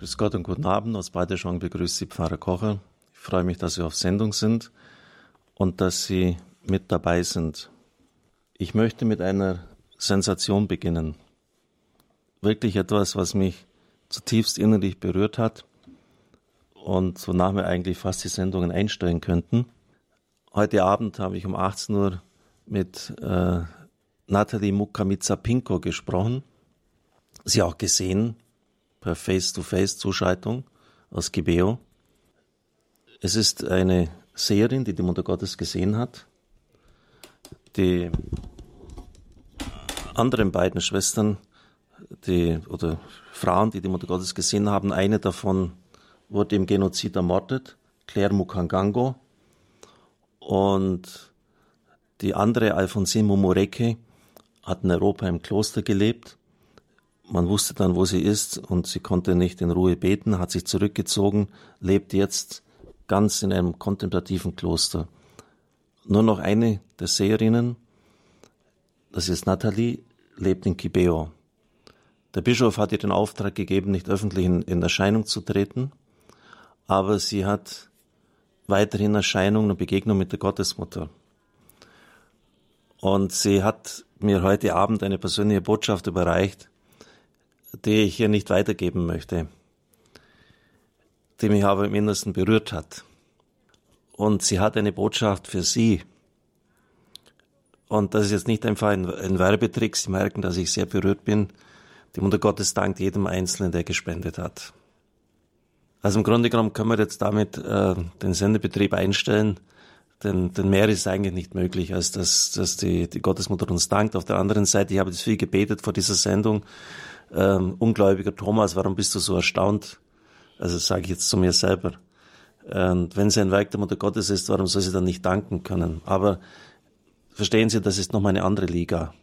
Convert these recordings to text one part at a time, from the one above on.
Grüß Gott und guten Abend. Aus Badeschwang begrüßt Sie Pfarrer Kocher. Ich freue mich, dass Sie auf Sendung sind und dass Sie mit dabei sind. Ich möchte mit einer Sensation beginnen. Wirklich etwas, was mich zutiefst innerlich berührt hat und wonach wir eigentlich fast die Sendungen einstellen könnten. Heute Abend habe ich um 18 Uhr mit äh, Nathalie Mukamitsa-Pinko gesprochen. Sie auch gesehen per Face-to-Face-Zuschaltung aus Gibeo. Es ist eine Seherin, die die Mutter Gottes gesehen hat. Die anderen beiden Schwestern, die, oder Frauen, die die Mutter Gottes gesehen haben, eine davon wurde im Genozid ermordet, Claire Mukangango. Und die andere, Alfonsine Mumoreke, hat in Europa im Kloster gelebt man wusste dann, wo sie ist und sie konnte nicht in Ruhe beten, hat sich zurückgezogen, lebt jetzt ganz in einem kontemplativen Kloster. Nur noch eine der Seherinnen, das ist Nathalie, lebt in Kibeo. Der Bischof hat ihr den Auftrag gegeben, nicht öffentlich in, in Erscheinung zu treten, aber sie hat weiterhin Erscheinung und Begegnung mit der Gottesmutter. Und sie hat mir heute Abend eine persönliche Botschaft überreicht, die ich hier nicht weitergeben möchte, die mich aber im Innersten berührt hat. Und sie hat eine Botschaft für Sie. Und das ist jetzt nicht einfach ein, ein Werbetrick. Sie merken, dass ich sehr berührt bin. Die Mutter Gottes dankt jedem Einzelnen, der gespendet hat. Also im Grunde genommen können wir jetzt damit äh, den Sendebetrieb einstellen, denn, denn mehr ist eigentlich nicht möglich, als dass, dass die, die Gottesmutter uns dankt. Auf der anderen Seite, ich habe jetzt viel gebetet vor dieser Sendung, ähm, ungläubiger Thomas, warum bist du so erstaunt? Also sage ich jetzt zu mir selber. Und wenn sie ein Werk der Mutter Gottes ist, warum soll sie dann nicht danken können? Aber verstehen Sie, das ist nochmal eine andere Liga.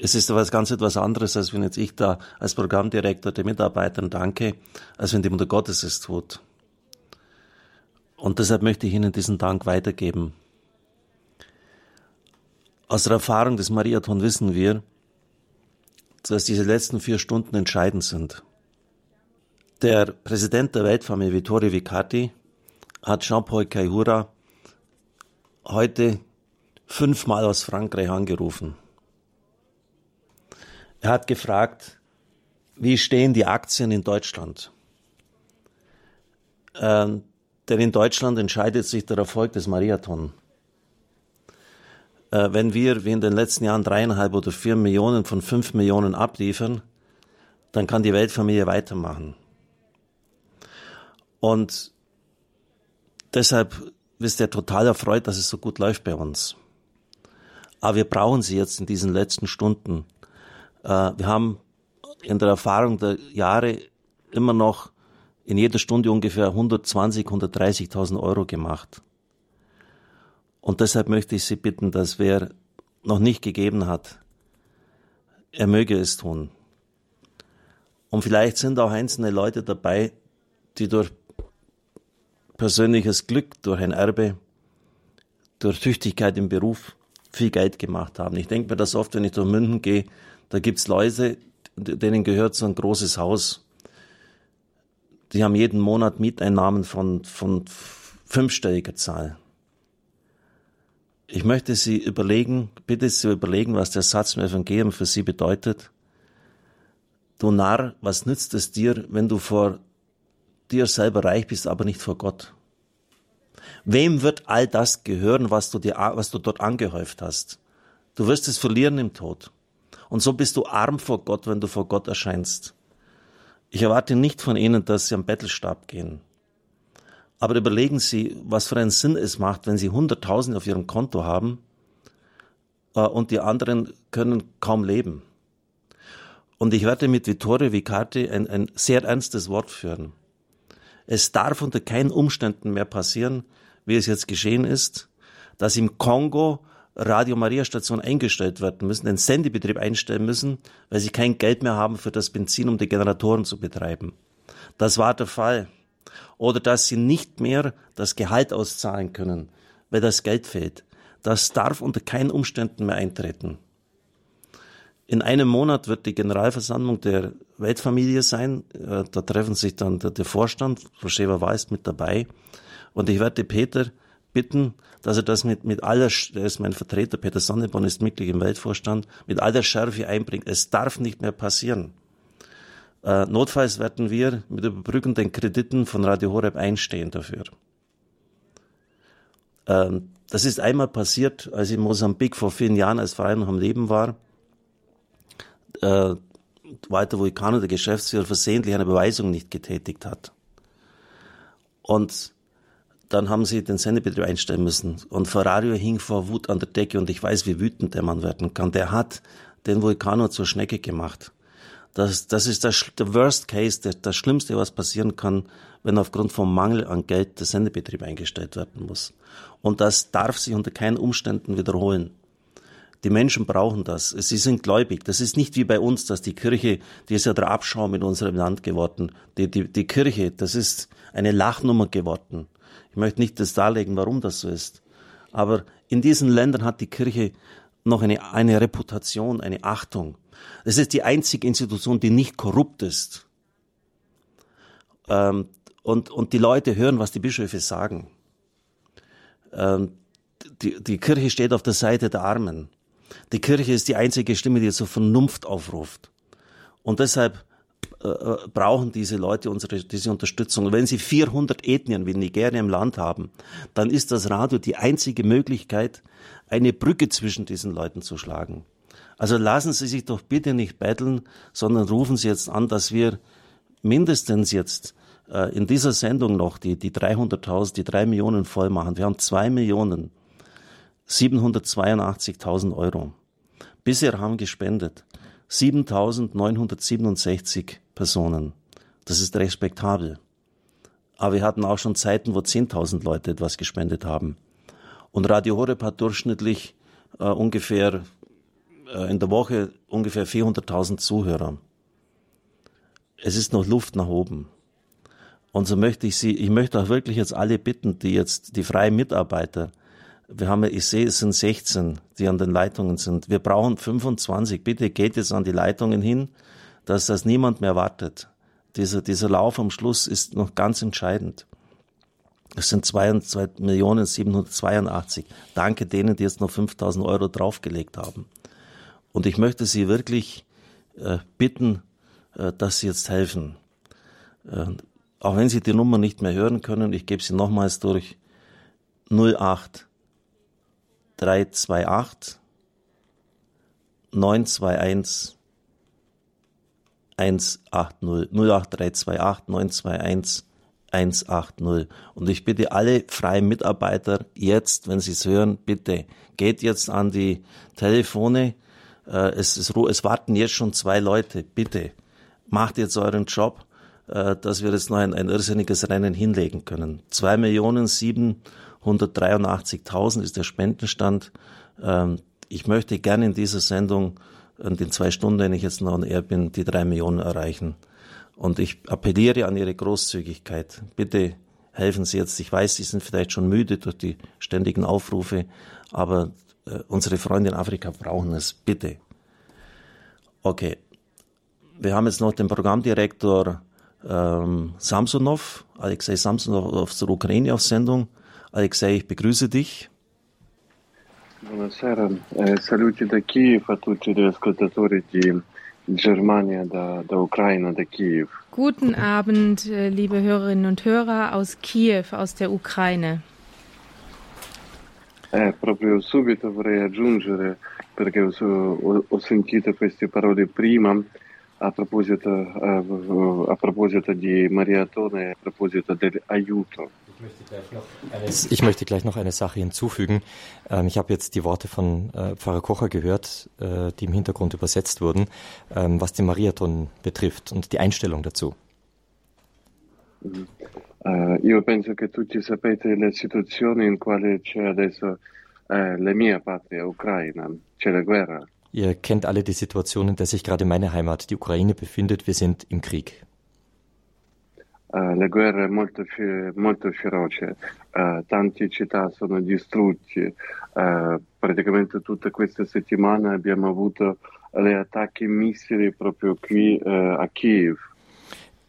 Es ist aber ganz etwas anderes, als wenn jetzt ich da als Programmdirektor den Mitarbeitern danke, als wenn die Mutter Gottes es tut. Und deshalb möchte ich Ihnen diesen Dank weitergeben. Aus der Erfahrung des Mariathon wissen wir, dass diese letzten vier Stunden entscheidend sind. Der Präsident der Weltfamilie Vittorio Vicati hat Jean-Paul Caihura heute fünfmal aus Frankreich angerufen. Er hat gefragt, wie stehen die Aktien in Deutschland? Ähm, denn in Deutschland entscheidet sich der Erfolg des Marathon äh, wenn wir wie in den letzten Jahren dreieinhalb oder vier Millionen von fünf Millionen abliefern, dann kann die Weltfamilie weitermachen. Und deshalb ist er total erfreut, dass es so gut läuft bei uns. Aber wir brauchen sie jetzt in diesen letzten Stunden. Äh, wir haben in der Erfahrung der Jahre immer noch in jeder Stunde ungefähr 120, 130.000 Euro gemacht. Und deshalb möchte ich Sie bitten, dass wer noch nicht gegeben hat, er möge es tun. Und vielleicht sind auch einzelne Leute dabei, die durch persönliches Glück, durch ein Erbe, durch Tüchtigkeit im Beruf viel Geld gemacht haben. Ich denke mir das oft, wenn ich durch München gehe, da gibt's Leute, denen gehört so ein großes Haus. Die haben jeden Monat Mieteinnahmen von, von fünfstelliger Zahl. Ich möchte Sie überlegen, bitte Sie überlegen, was der Satz im Evangelium für Sie bedeutet. Du Narr, was nützt es dir, wenn du vor dir selber reich bist, aber nicht vor Gott? Wem wird all das gehören, was du dir, was du dort angehäuft hast? Du wirst es verlieren im Tod. Und so bist du arm vor Gott, wenn du vor Gott erscheinst. Ich erwarte nicht von Ihnen, dass Sie am Bettelstab gehen. Aber überlegen Sie, was für einen Sinn es macht, wenn Sie 100.000 auf Ihrem Konto haben äh, und die anderen können kaum leben. Und ich werde mit Vittorio Vicati ein, ein sehr ernstes Wort führen. Es darf unter keinen Umständen mehr passieren, wie es jetzt geschehen ist, dass im Kongo Radio Maria Station eingestellt werden müssen, den Sendebetrieb einstellen müssen, weil sie kein Geld mehr haben für das Benzin, um die Generatoren zu betreiben. Das war der Fall oder dass sie nicht mehr das Gehalt auszahlen können, weil das Geld fehlt. Das darf unter keinen Umständen mehr eintreten. In einem Monat wird die Generalversammlung der Weltfamilie sein. Äh, da treffen sich dann der, Vorstand, Frau Schäfer ist mit dabei. Und ich werde Peter bitten, dass er das mit, mit aller, der ist mein Vertreter, Peter Sonneborn ist Mitglied im Weltvorstand, mit aller Schärfe einbringt. Es darf nicht mehr passieren. Äh, notfalls werden wir mit überbrückenden Krediten von Radio Horeb einstehen dafür. Ähm, das ist einmal passiert, als ich in Mosambik vor vielen Jahren als Verein noch am Leben war. Äh, Walter Vulcano, der Geschäftsführer, versehentlich eine Beweisung nicht getätigt hat. Und dann haben sie den Sendebetrieb einstellen müssen. Und Ferrario hing vor Wut an der Decke und ich weiß, wie wütend der Mann werden kann. Der hat den Vulcano zur Schnecke gemacht. Das, das ist das, der Worst Case, der, das Schlimmste, was passieren kann, wenn aufgrund von Mangel an Geld der Sendebetrieb eingestellt werden muss. Und das darf sich unter keinen Umständen wiederholen. Die Menschen brauchen das. Sie sind gläubig. Das ist nicht wie bei uns, dass die Kirche, die ist ja der Abschaum in unserem Land geworden. Die, die, die Kirche, das ist eine Lachnummer geworden. Ich möchte nicht das darlegen, warum das so ist. Aber in diesen Ländern hat die Kirche noch eine, eine Reputation, eine Achtung. Es ist die einzige Institution, die nicht korrupt ist. Ähm, und, und die Leute hören, was die Bischöfe sagen. Ähm, die, die Kirche steht auf der Seite der Armen. Die Kirche ist die einzige Stimme, die zur Vernunft aufruft. Und deshalb äh, äh, brauchen diese Leute unsere, diese Unterstützung. Wenn sie 400 Ethnien wie Nigeria im Land haben, dann ist das Radio die einzige Möglichkeit, eine Brücke zwischen diesen Leuten zu schlagen. Also lassen Sie sich doch bitte nicht betteln, sondern rufen Sie jetzt an, dass wir mindestens jetzt äh, in dieser Sendung noch die, die 300.000, die drei Millionen voll machen. Wir haben zwei Millionen 782.000 Euro. Bisher haben gespendet 7.967 Personen. Das ist respektabel. Aber wir hatten auch schon Zeiten, wo 10.000 Leute etwas gespendet haben. Und Radio Horeb hat durchschnittlich äh, ungefähr äh, in der Woche ungefähr 400.000 Zuhörer. Es ist noch Luft nach oben. Und so möchte ich Sie, ich möchte auch wirklich jetzt alle bitten, die jetzt, die freien Mitarbeiter, wir haben, ich sehe, es sind 16, die an den Leitungen sind. Wir brauchen 25. Bitte geht jetzt an die Leitungen hin, dass das niemand mehr wartet. Dieser, dieser Lauf am Schluss ist noch ganz entscheidend. Es sind 2.782. Danke denen, die jetzt noch 5.000 Euro draufgelegt haben. Und ich möchte Sie wirklich äh, bitten, äh, dass Sie jetzt helfen. Äh, auch wenn Sie die Nummer nicht mehr hören können, ich gebe sie nochmals durch. 08 328 921 180 08328 921 180. Und ich bitte alle freien Mitarbeiter jetzt, wenn Sie es hören, bitte geht jetzt an die Telefone. Äh, es, es, es warten jetzt schon zwei Leute. Bitte macht jetzt euren Job äh, dass wir jetzt noch ein, ein irrsinniges Rennen hinlegen können. Zwei Millionen 783.000 ist der Spendenstand. Ähm, ich möchte gerne in dieser Sendung, in den zwei Stunden, wenn ich jetzt noch on air bin, die drei Millionen erreichen. Und ich appelliere an Ihre Großzügigkeit. Bitte helfen Sie jetzt. Ich weiß, Sie sind vielleicht schon müde durch die ständigen Aufrufe, aber äh, unsere Freunde in Afrika brauchen es. Bitte. Okay. Wir haben jetzt noch den Programmdirektor ähm, Samsonov, Alexei Samsonov aus der Ukraine auf Sendung. Alexei, ich begrüße dich. Eh, Germania, da, da Ukraine, da Kiew. Guten Abend, äh, liebe Hörerinnen und Hörer aus Kiew, aus der Ukraine. Eh, proprio subito vorrei aggiungere, perché ho, ho sentito queste parole prima, a proposito, a proposito di Mariatone, a proposito del aiuto. Ich möchte gleich noch eine Sache hinzufügen. Ähm, ich habe jetzt die Worte von äh, Pfarrer Kocher gehört, äh, die im Hintergrund übersetzt wurden, ähm, was den Mariathon betrifft und die Einstellung dazu. Io penso che tutti sapete la situazione in quale c'è adesso la mia patria, Ucraina. C'è la guerra. Ihr kennt alle die Situation, in der sich gerade meine Heimat, die Ukraine, befindet. Wir sind im Krieg. Uh, la guerra è molto, molto feroce, uh, tante città sono distrutte, uh, praticamente tutta questa settimana abbiamo avuto le attacchi missili proprio qui a Kiev.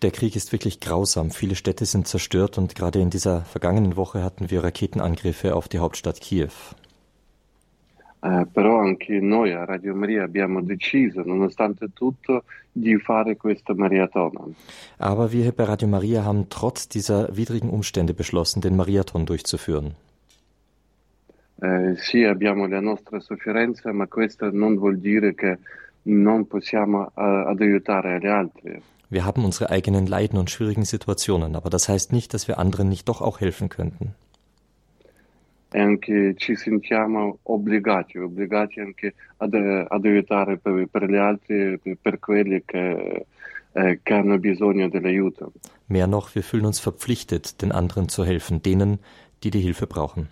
Der Krieg ist wirklich grausam. Viele Städte sind zerstört und gerade in dieser vergangenen Woche hatten wir Raketenangriffe auf die Hauptstadt Kiew. Eh, però anche noi a Radio Maria abbiamo deciso, nonostante tutto, di fare questa maratona. Aber wir bei Radio Maria haben trotz dieser widrigen Umstände beschlossen, den Marathon durchzuführen. Eh, sì, abbiamo la nostra sofferenza, ma questo non vuol dire che non possiamo eh, ad aiutare gli altri. Wir haben unsere eigenen Leiden und schwierigen Situationen, aber das heißt nicht, dass wir anderen nicht doch auch helfen könnten. E anche ci sentiamo obbligati, obbligati anche ad, ad aiutare per, per, gli altri, per quelli che, eh, che hanno bisogno dell'aiuto. Mehr noch, wir fühlen uns verpflichtet, den anderen zu helfen, denen, die die Hilfe brauchen.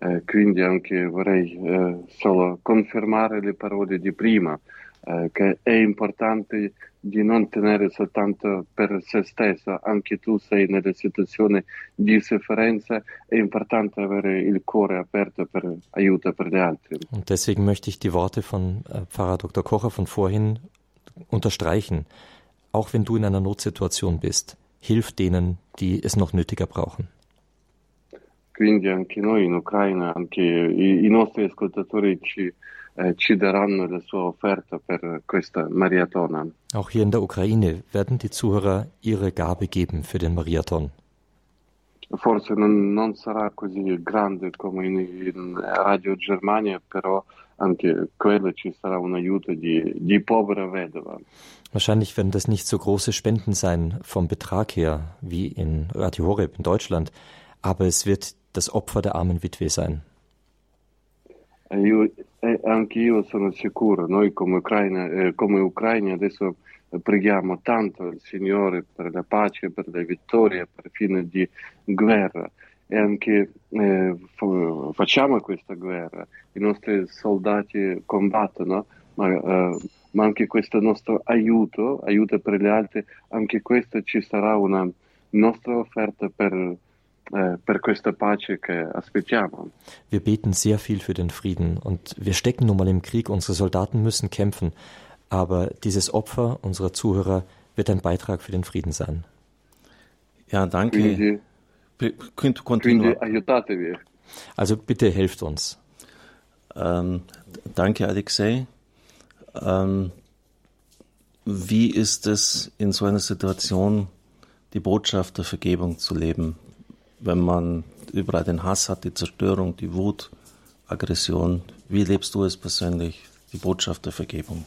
Eh, quindi anche vorrei eh, solo confermare le parole di prima, eh, che è importante di non tenere soltanto per se stesso, anche tu sei nella situazione di sofferenza, è importante avere il cuore aperto per aiuto per gli altri. Und deswegen möchte ich die Worte von äh, Pfarrer Dr. Kocher von vorhin unterstreichen. Auch wenn du in einer Notsituation bist, hilf denen, die es noch nötiger brauchen. Quindi anche noi in Ucraina, anche i, i nostri ascoltatori ci, ci daranno la sua offerta per questa maratona. Auch hier in der Ukraine werden die Zuhörer ihre Gabe geben für den Marathon. Forse non, non sarà così grande come in, in Radio Germania, però anche quello ci sarà un aiuto di, di povera vedova. Wahrscheinlich werden das nicht so große Spenden sein vom Betrag her wie in Radio Horeb in Deutschland, aber es wird das Opfer der armen Witwe sein. E io, e anche io sono sicuro, noi come Ucraina, eh, come Ucraina adesso preghiamo tanto il Signore per la pace, per le vittorie, per fine di guerra. E anche eh, facciamo questa guerra, i nostri soldati combattono, ma, eh, ma, anche questo nostro aiuto, aiuto per gli altri, anche questo ci sarà una nostra offerta per, per questa pace che aspettiamo. Wir beten sehr viel für den Frieden und wir stecken nun mal im Krieg. Unsere Soldaten müssen kämpfen, aber dieses Opfer unserer Zuhörer wird ein Beitrag für den Frieden sein. Ja, danke. Quindi, Quindi, quindi aiutatevi. Also bitte helft uns. Ähm, danke, Alexei. Ähm, wie ist es in so einer Situation, die Botschaft der Vergebung zu leben? Wenn man überall den Hass hat, die Zerstörung, die Wut, Aggression. Wie lebst du es persönlich, die Botschaft der Vergebung?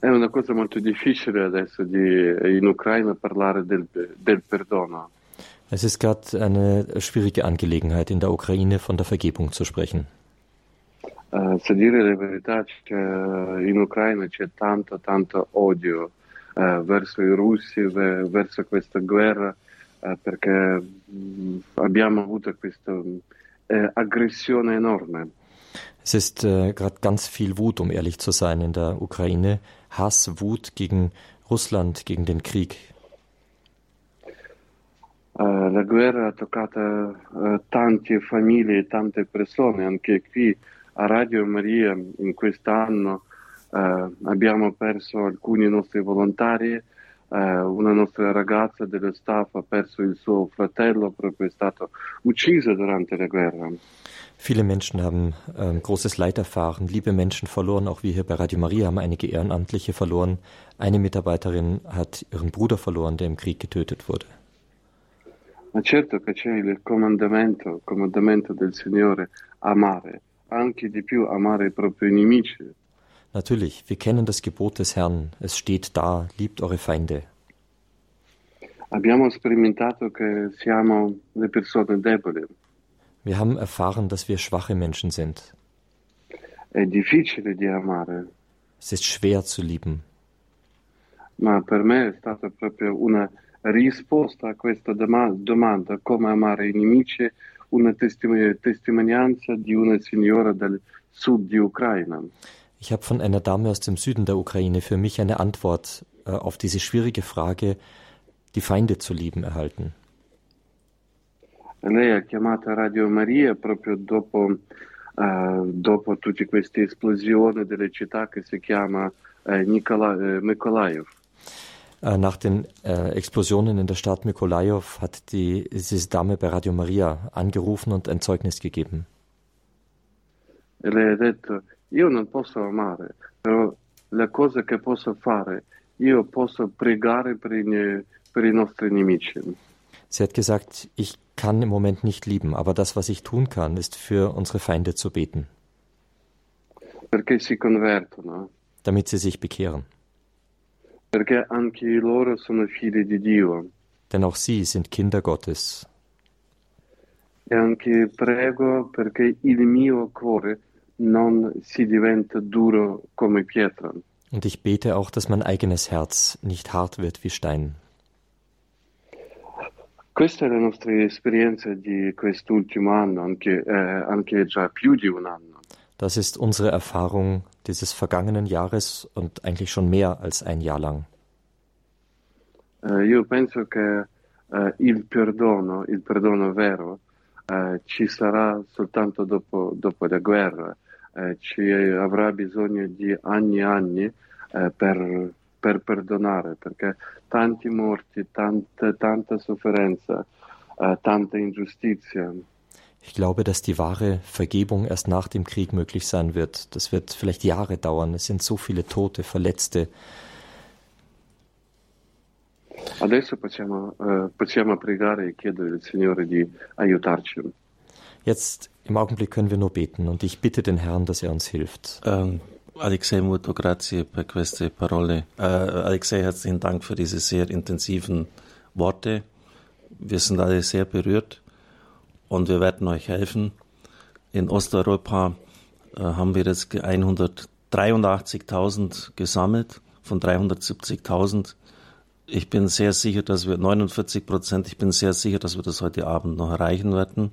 È una cosa molto difficile adesso di, in Ucraina parlare del, del perdono. Es ist gerade eine schwierige Angelegenheit in der Ukraine von der Vergebung zu sprechen. Uh, se dire la verità, in Ucraina c'è tanto, tanto odio verso i russi, verso questa guerra, eh, perché mh, abbiamo avuto questa äh, aggressione enorme. Es ist äh, gerade ganz viel Wut, um ehrlich zu sein, in der Ukraine. Hass, Wut gegen Russland, gegen den Krieg. Uh, la guerra ha toccato uh, tante famiglie, tante persone, anche qui a Radio Maria in quest'anno abbiamo perso alcuni nostri volontari, uh, una nostra ragazza dello staff ha perso il suo fratello, proprio è stato ucciso durante la guerra. Viele Menschen haben ähm, großes Leid erfahren, liebe Menschen verloren. Auch wir hier bei Radio Maria haben einige Ehrenamtliche verloren. Eine Mitarbeiterin hat ihren Bruder verloren, der im Krieg getötet wurde. Ma certo che c'è il comandamento, il comandamento del Signore, amare, anche di più amare i propri nemici. Natürlich, wir kennen das Gebot des Herrn. Es steht da, liebt eure Feinde. Wir haben erfahren, dass wir schwache Menschen sind. Es ist schwer zu lieben. ma per me è stata proprio una risposta a questa doma- domanda, come amare i nemici, una testimo- testimonianza di una signora del sud di Ucraina. Ich habe von einer Dame aus dem Süden der Ukraine für mich eine Antwort äh, auf diese schwierige Frage, die Feinde zu lieben, erhalten. Lei ha chiamato Radio Maria proprio dopo dopo tutte queste esplosioni delle città che si chiama Nikola, Mykolaiv. Nach den äh, Explosionen in der Stadt Mykolajiv hat die, diese Dame bei Radio Maria angerufen und ein Zeugnis gegeben. Io non posso amare, però la cosa che posso fare, io posso pregare per i, per i nostri nemici. Sie hat gesagt, ich kann im Moment nicht lieben, aber das, was ich tun kann, ist für unsere Feinde zu beten. Perché si convertono. Damit sie sich bekehren. Perché anche loro sono figli di Dio. Denn auch sie sind Kinder Gottes. E anche prego perché il mio cuore non si diventa duro come pietra. Und ich bete auch, dass mein eigenes Herz nicht hart wird wie Stein. Questa è la nostra esperienza di quest'ultimo anno, anche, eh, anche già più di un anno. Das ist unsere Erfahrung dieses vergangenen Jahres und eigentlich schon mehr als ein Jahr lang. Uh, io penso che uh, il perdono, il perdono vero, uh, ci sarà soltanto dopo, dopo la guerra. Ci avrà bisogno di anni e anni per, per, perdonare, perché tanti morti, tante, tanta sofferenza, tanta ingiustizia. Ich glaube, dass die wahre Vergebung erst nach dem Krieg möglich sein wird. Das wird vielleicht Jahre dauern. Es sind so viele Tote, Verletzte. Adesso possiamo, uh, possiamo pregare e chiedere al Signore di aiutarci. Jetzt im Augenblick können wir nur beten und ich bitte den Herrn, dass er uns hilft. Ähm, Alexei, molto grazie per queste parole. Äh, Alexei, herzlichen Dank für diese sehr intensiven Worte. Wir sind alle sehr berührt und wir werden euch helfen. In Osteuropa äh, haben wir jetzt 183.000 gesammelt von 370.000. Ich bin sehr sicher, dass wir 49 Prozent, ich bin sehr sicher, dass wir das heute Abend noch erreichen werden.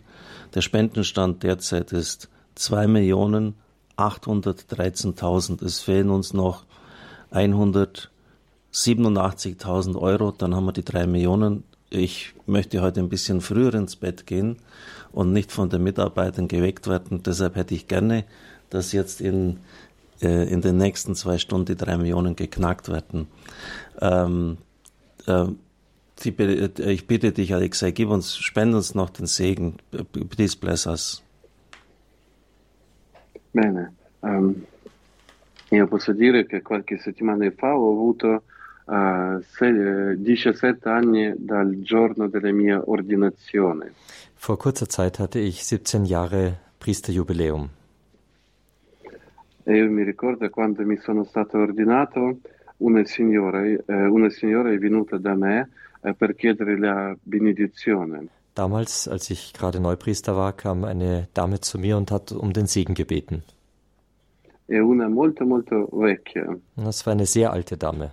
Der Spendenstand derzeit ist 2.813.000. Es fehlen uns noch 187.000 Euro, dann haben wir die drei Millionen. Ich möchte heute ein bisschen früher ins Bett gehen und nicht von den Mitarbeitern geweckt werden. Deshalb hätte ich gerne, dass jetzt in, äh, in den nächsten zwei Stunden die drei Millionen geknackt werden. Ähm, äh, ich bitte dich, Alexei, gib uns, spend uns noch den Segen. Please bless us. Bene. Um, io posso dire che qualche settimana fa ho avuto uh, se, 17 anni dal giorno della mia ordinazione. Vor kurzer Zeit hatte ich 17 Jahre Priesterjubiläum. E io mi ricordo quando mi sono stato ordinato, una signora, eh, una signora è venuta da me eh, per chiedere la benedizione. Damals, als ich gerade Neupriester war, kam eine Dame zu mir und hat um den Segen gebeten. È una molto molto vecchia. Das war eine sehr alte Dame.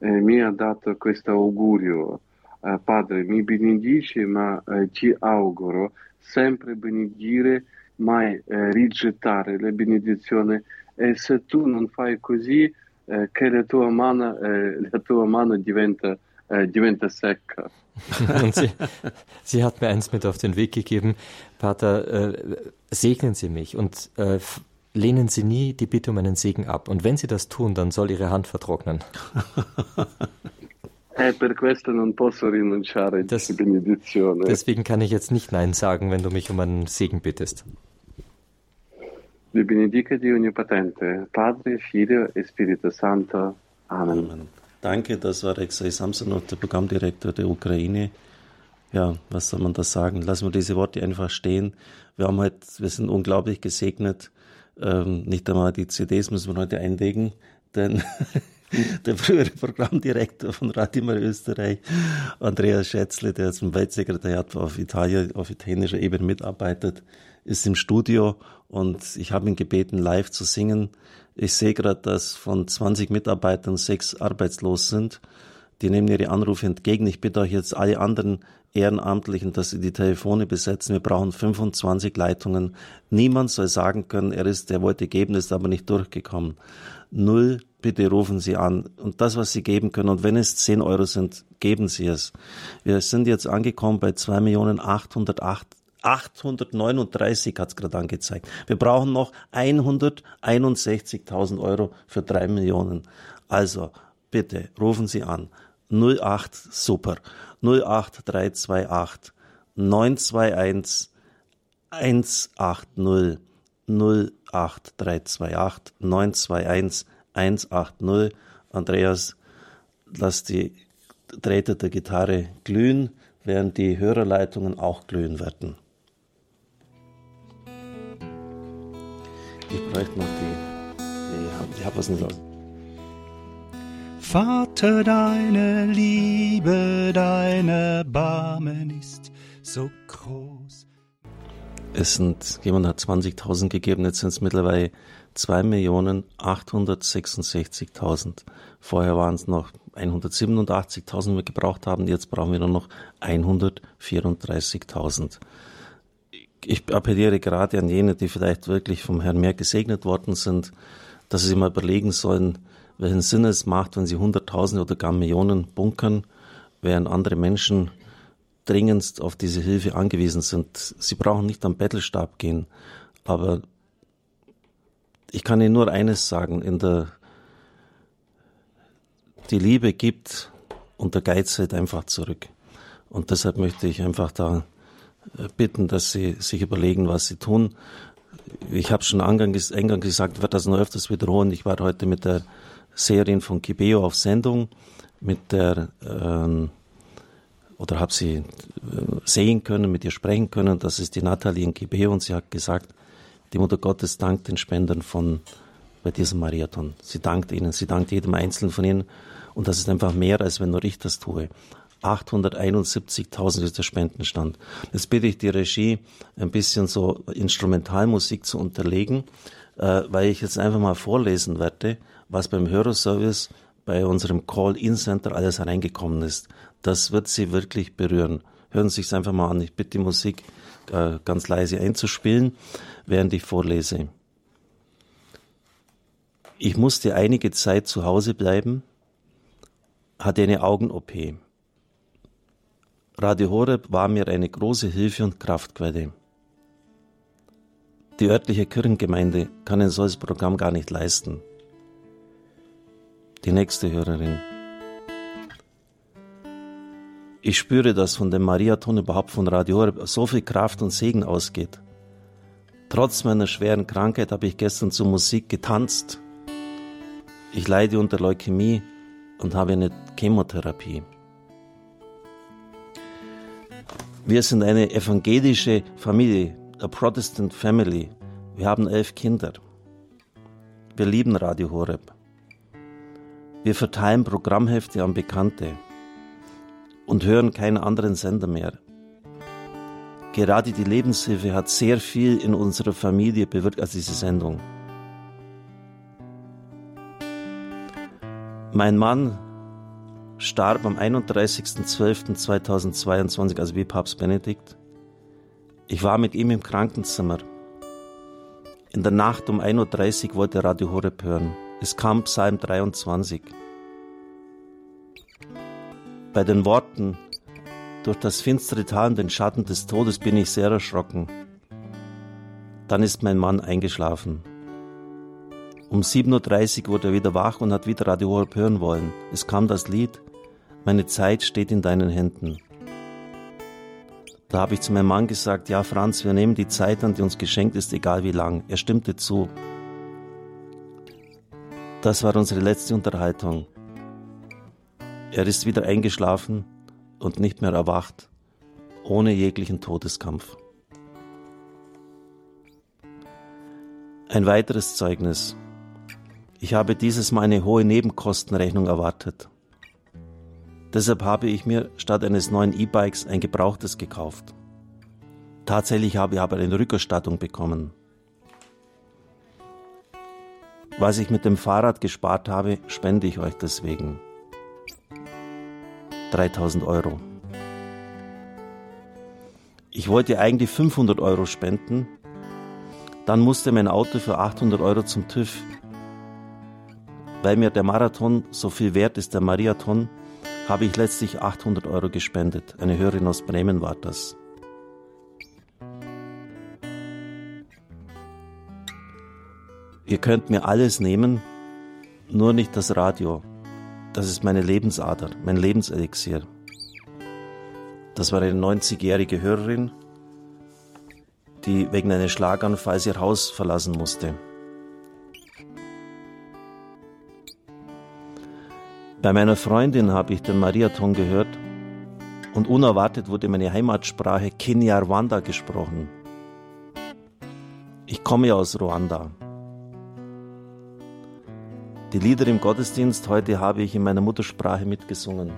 E mi ha dato questo augurio. Eh, padre, mi benedici, ma eh, ti auguro sempre benedire, mai rigettare la benedizione. E se tu non fai così, che la tua mano, la tua mano diventa, diventa secca. Und sie, sie, hat mir eins mit auf den Weg gegeben, Pater, äh, segnen Sie mich und äh, lehnen Sie nie die Bitte um einen Segen ab. Und wenn Sie das tun, dann soll Ihre Hand vertrocknen. das. Deswegen kann ich jetzt nicht Nein sagen, wenn du mich um einen Segen bittest. Vi benedica Dio Onnipotente, Padre, Figlio e Spirito Santo. Amen. Amen. Danke, das war Alexei Samsonov, der Programmdirektor der Ukraine. Ja, was soll man da sagen? Lassen wir diese Worte einfach stehen. Wir haben halt, wir sind unglaublich gesegnet. Ähm, nicht einmal die CDs müssen wir heute einlegen, denn der frühere Programmdirektor von Radimar Österreich, Andreas Schätzle, der jetzt im Weltsekretariat auf Italien, auf italienischer Ebene mitarbeitet, ist im Studio und ich habe ihn gebeten, live zu singen. Ich sehe gerade, dass von 20 Mitarbeitern sechs arbeitslos sind. Die nehmen ihre Anrufe entgegen. Ich bitte euch jetzt alle anderen Ehrenamtlichen, dass sie die Telefone besetzen. Wir brauchen 25 Leitungen. Niemand soll sagen können, er ist, der wollte geben, ist aber nicht durchgekommen. Null, bitte rufen Sie an. Und das, was Sie geben können, und wenn es 10 Euro sind, geben Sie es. Wir sind jetzt angekommen bei 2.808 839 hat es gerade angezeigt. Wir brauchen noch 161.000 Euro für drei Millionen. Also bitte rufen Sie an. 08 super 08328 921 180 08328 921 180. Andreas, lass die Drähte der Gitarre glühen, während die Hörerleitungen auch glühen werden. Ich bräuchte noch die. Ich habe hab was nicht aus. Vater, deine Liebe, deine Barmen ist so groß. Es sind, jemand hat 20.000 gegeben, jetzt sind es mittlerweile 2.866.000. Vorher waren es noch 187.000, die wir gebraucht haben, jetzt brauchen wir nur noch 134.000. Ich appelliere gerade an jene, die vielleicht wirklich vom Herrn mehr gesegnet worden sind, dass sie sich mal überlegen sollen, welchen Sinn es macht, wenn sie Hunderttausende oder gar Millionen bunkern, während andere Menschen dringendst auf diese Hilfe angewiesen sind. Sie brauchen nicht am Bettelstab gehen, aber ich kann Ihnen nur eines sagen, in der die Liebe gibt und der Geiz hält einfach zurück. Und deshalb möchte ich einfach da bitten, dass Sie sich überlegen, was Sie tun. Ich habe schon eingangs, gesagt, werde das noch öfters wiederholen. Ich war heute mit der Serie von Kibeo auf Sendung, mit der ähm, oder habe sie äh, sehen können, mit ihr sprechen können. Das ist die Nathalie in Kibeo und sie hat gesagt, die Mutter Gottes dankt den Spendern von bei diesem Marathon. Sie dankt ihnen, sie dankt jedem Einzelnen von ihnen und das ist einfach mehr, als wenn nur ich das tue. 871.000 ist der Spendenstand. Jetzt bitte ich die Regie, ein bisschen so Instrumentalmusik zu unterlegen, äh, weil ich jetzt einfach mal vorlesen werde, was beim Hörerservice bei unserem Call-In-Center alles reingekommen ist. Das wird Sie wirklich berühren. Hören Sie sich einfach mal an. Ich bitte die Musik äh, ganz leise einzuspielen, während ich vorlese. Ich musste einige Zeit zu Hause bleiben, hatte eine Augen-OP. Radio Horeb war mir eine große Hilfe und Kraftquelle. Die örtliche Kirchengemeinde kann ein solches Programm gar nicht leisten. Die nächste Hörerin. Ich spüre, dass von dem Mariathon überhaupt von Radio Horeb so viel Kraft und Segen ausgeht. Trotz meiner schweren Krankheit habe ich gestern zur Musik getanzt. Ich leide unter Leukämie und habe eine Chemotherapie. Wir sind eine evangelische Familie, a Protestant Family. Wir haben elf Kinder. Wir lieben Radio Horeb. Wir verteilen Programmhefte an Bekannte und hören keinen anderen Sender mehr. Gerade die Lebenshilfe hat sehr viel in unserer Familie bewirkt als diese Sendung. Mein Mann starb am 31.12.2022, also wie Papst Benedikt. Ich war mit ihm im Krankenzimmer. In der Nacht um 1.30 Uhr wollte Radio Horeb hören. Es kam Psalm 23 bei den Worten durch das finstere Tal und den Schatten des Todes bin ich sehr erschrocken. Dann ist mein Mann eingeschlafen. Um 7.30 Uhr wurde er wieder wach und hat wieder Radio Horeb hören wollen. Es kam das Lied, meine Zeit steht in deinen Händen. Da habe ich zu meinem Mann gesagt, ja Franz, wir nehmen die Zeit an, die uns geschenkt ist, egal wie lang. Er stimmte zu. Das war unsere letzte Unterhaltung. Er ist wieder eingeschlafen und nicht mehr erwacht, ohne jeglichen Todeskampf. Ein weiteres Zeugnis. Ich habe dieses Mal eine hohe Nebenkostenrechnung erwartet. Deshalb habe ich mir statt eines neuen E-Bikes ein gebrauchtes gekauft. Tatsächlich habe ich aber eine Rückerstattung bekommen. Was ich mit dem Fahrrad gespart habe, spende ich euch deswegen. 3000 Euro. Ich wollte eigentlich 500 Euro spenden, dann musste mein Auto für 800 Euro zum TÜV. Weil mir der Marathon so viel wert ist, der Mariathon, habe ich letztlich 800 Euro gespendet. Eine Hörerin aus Bremen war das. Ihr könnt mir alles nehmen, nur nicht das Radio. Das ist meine Lebensader, mein Lebenselixier. Das war eine 90-jährige Hörerin, die wegen eines Schlaganfalls ihr Haus verlassen musste. Bei meiner Freundin habe ich den Mariathon gehört und unerwartet wurde meine Heimatsprache Kinyarwanda gesprochen. Ich komme aus Ruanda. Die Lieder im Gottesdienst heute habe ich in meiner Muttersprache mitgesungen.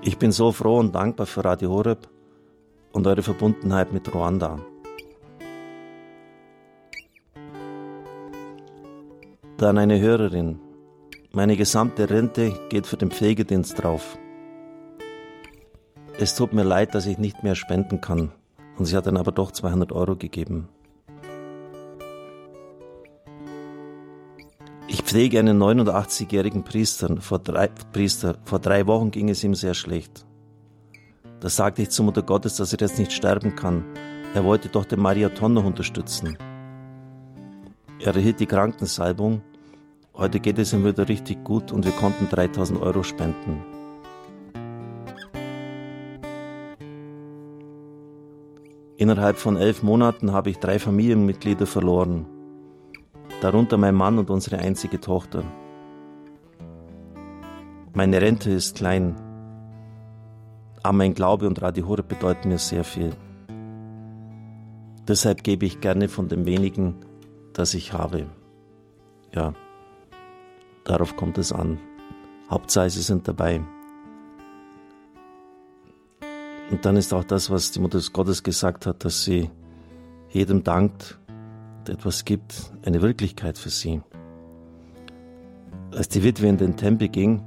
Ich bin so froh und dankbar für Radio Horeb und eure Verbundenheit mit Ruanda. Dann eine Hörerin. Meine gesamte Rente geht für den Pflegedienst drauf. Es tut mir leid, dass ich nicht mehr spenden kann. Und sie hat dann aber doch 200 Euro gegeben. Ich pflege einen 89-jährigen Priester. Vor drei, Priester. Vor drei Wochen ging es ihm sehr schlecht. Da sagte ich zur Mutter Gottes, dass er jetzt nicht sterben kann. Er wollte doch den Mariathon noch unterstützen. Er erhielt die Krankensalbung. Heute geht es ihm wieder richtig gut und wir konnten 3000 Euro spenden. Innerhalb von elf Monaten habe ich drei Familienmitglieder verloren, darunter mein Mann und unsere einzige Tochter. Meine Rente ist klein, aber mein Glaube und Radio bedeuten mir sehr viel. Deshalb gebe ich gerne von dem wenigen, das ich habe. Ja, darauf kommt es an. Hauptsache, Sie sind dabei. Und dann ist auch das, was die Mutter des Gottes gesagt hat, dass sie jedem dankt, der etwas gibt, eine Wirklichkeit für sie. Als die Witwe in den Tempel ging,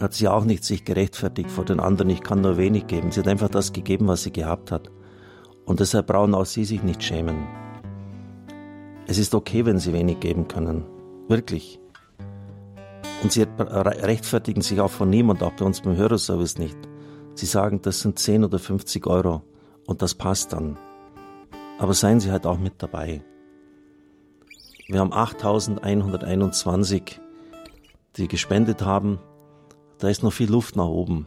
hat sie auch nicht sich gerechtfertigt vor den anderen, ich kann nur wenig geben. Sie hat einfach das gegeben, was sie gehabt hat. Und deshalb brauchen auch sie sich nicht schämen. Es ist okay, wenn sie wenig geben können. Wirklich. Und sie rechtfertigen sich auch von niemand, auch bei uns beim Hörerservice nicht. Sie sagen, das sind 10 oder 50 Euro und das passt dann. Aber seien Sie halt auch mit dabei. Wir haben 8121, die gespendet haben. Da ist noch viel Luft nach oben.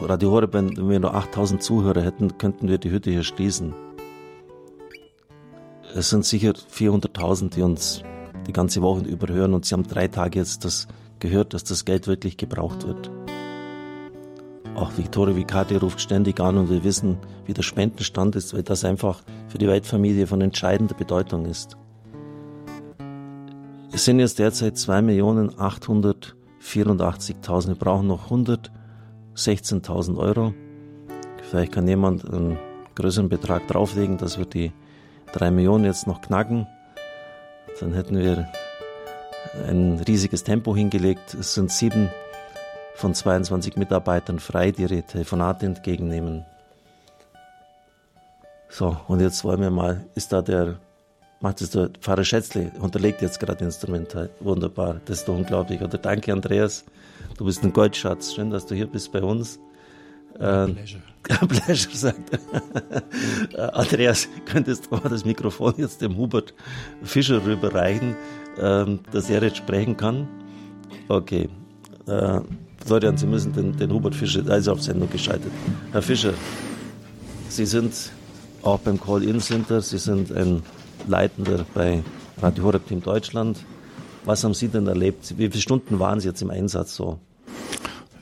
Radio Horeb, wenn wir nur 8000 Zuhörer hätten, könnten wir die Hütte hier schließen. Es sind sicher 400.000, die uns die ganze Woche überhören und sie haben drei Tage jetzt das gehört, dass das Geld wirklich gebraucht wird. Auch Vittorio Vicati ruft ständig an und wir wissen, wie der Spendenstand ist, weil das einfach für die Weltfamilie von entscheidender Bedeutung ist. Es sind jetzt derzeit 2.884.000. Wir brauchen noch 116.000 Euro. Vielleicht kann jemand einen größeren Betrag drauflegen, dass wir die 3 Millionen jetzt noch knacken. Dann hätten wir ein riesiges Tempo hingelegt. Es sind sieben von 22 Mitarbeitern frei, die ihre Telefonate entgegennehmen. So, und jetzt wollen wir mal, ist da der, macht es der Pfarrer Schätzle, unterlegt jetzt gerade Instrumente. Wunderbar, das ist doch unglaublich. Oder danke, Andreas, du bist ein Goldschatz. Schön, dass du hier bist bei uns. Ähm, Pleasure. Pleasure, sagt er. Andreas, könntest du mal das Mikrofon jetzt dem Hubert Fischer rüberreichen, ähm, dass er jetzt sprechen kann? Okay. Äh, Florian, Sie müssen den, den Hubert Fischer, der ist auf Sendung geschaltet. Herr Fischer, Sie sind auch beim Call-In-Center, Sie sind ein Leitender bei Radio Horeb Team Deutschland. Was haben Sie denn erlebt? Wie viele Stunden waren Sie jetzt im Einsatz so?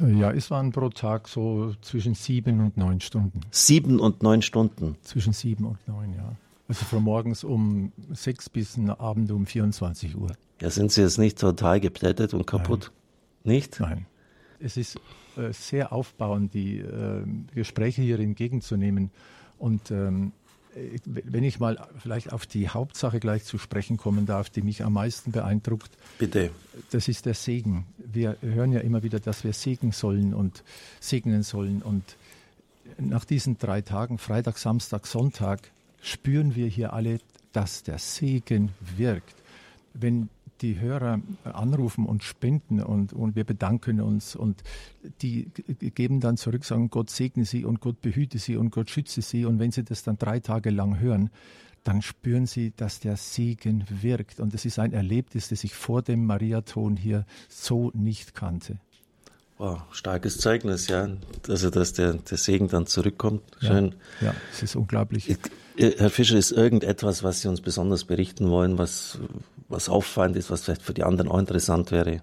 Ja, es waren pro Tag so zwischen sieben und neun Stunden. Sieben und neun Stunden? Zwischen sieben und neun, ja. Also von morgens um sechs bis Abend um 24 Uhr. Ja, sind Sie jetzt nicht total geplättet und kaputt? Nein. Nicht? Nein es ist äh, sehr aufbauend, die äh, Gespräche hier entgegenzunehmen. Und ähm, äh, wenn ich mal vielleicht auf die Hauptsache gleich zu sprechen kommen darf, die mich am meisten beeindruckt. Bitte. Das ist der Segen. Wir hören ja immer wieder, dass wir segnen sollen und segnen sollen. Und nach diesen drei Tagen, Freitag, Samstag, Sonntag, spüren wir hier alle, dass der Segen wirkt. Wenn die Hörer anrufen und spenden und, und wir bedanken uns und die geben dann zurück, sagen, Gott segne sie und Gott behüte sie und Gott schütze sie. Und wenn sie das dann drei Tage lang hören, dann spüren sie, dass der Segen wirkt. Und es ist ein Erlebnis, das ich vor dem Mariaton hier so nicht kannte. Wow, starkes Zeugnis, ja. Also, dass der, der Segen dann zurückkommt. Schön. Ja, ja es ist unglaublich. Herr Fischer, ist irgendetwas, was Sie uns besonders berichten wollen, was, was auffallend ist, was vielleicht für die anderen auch interessant wäre?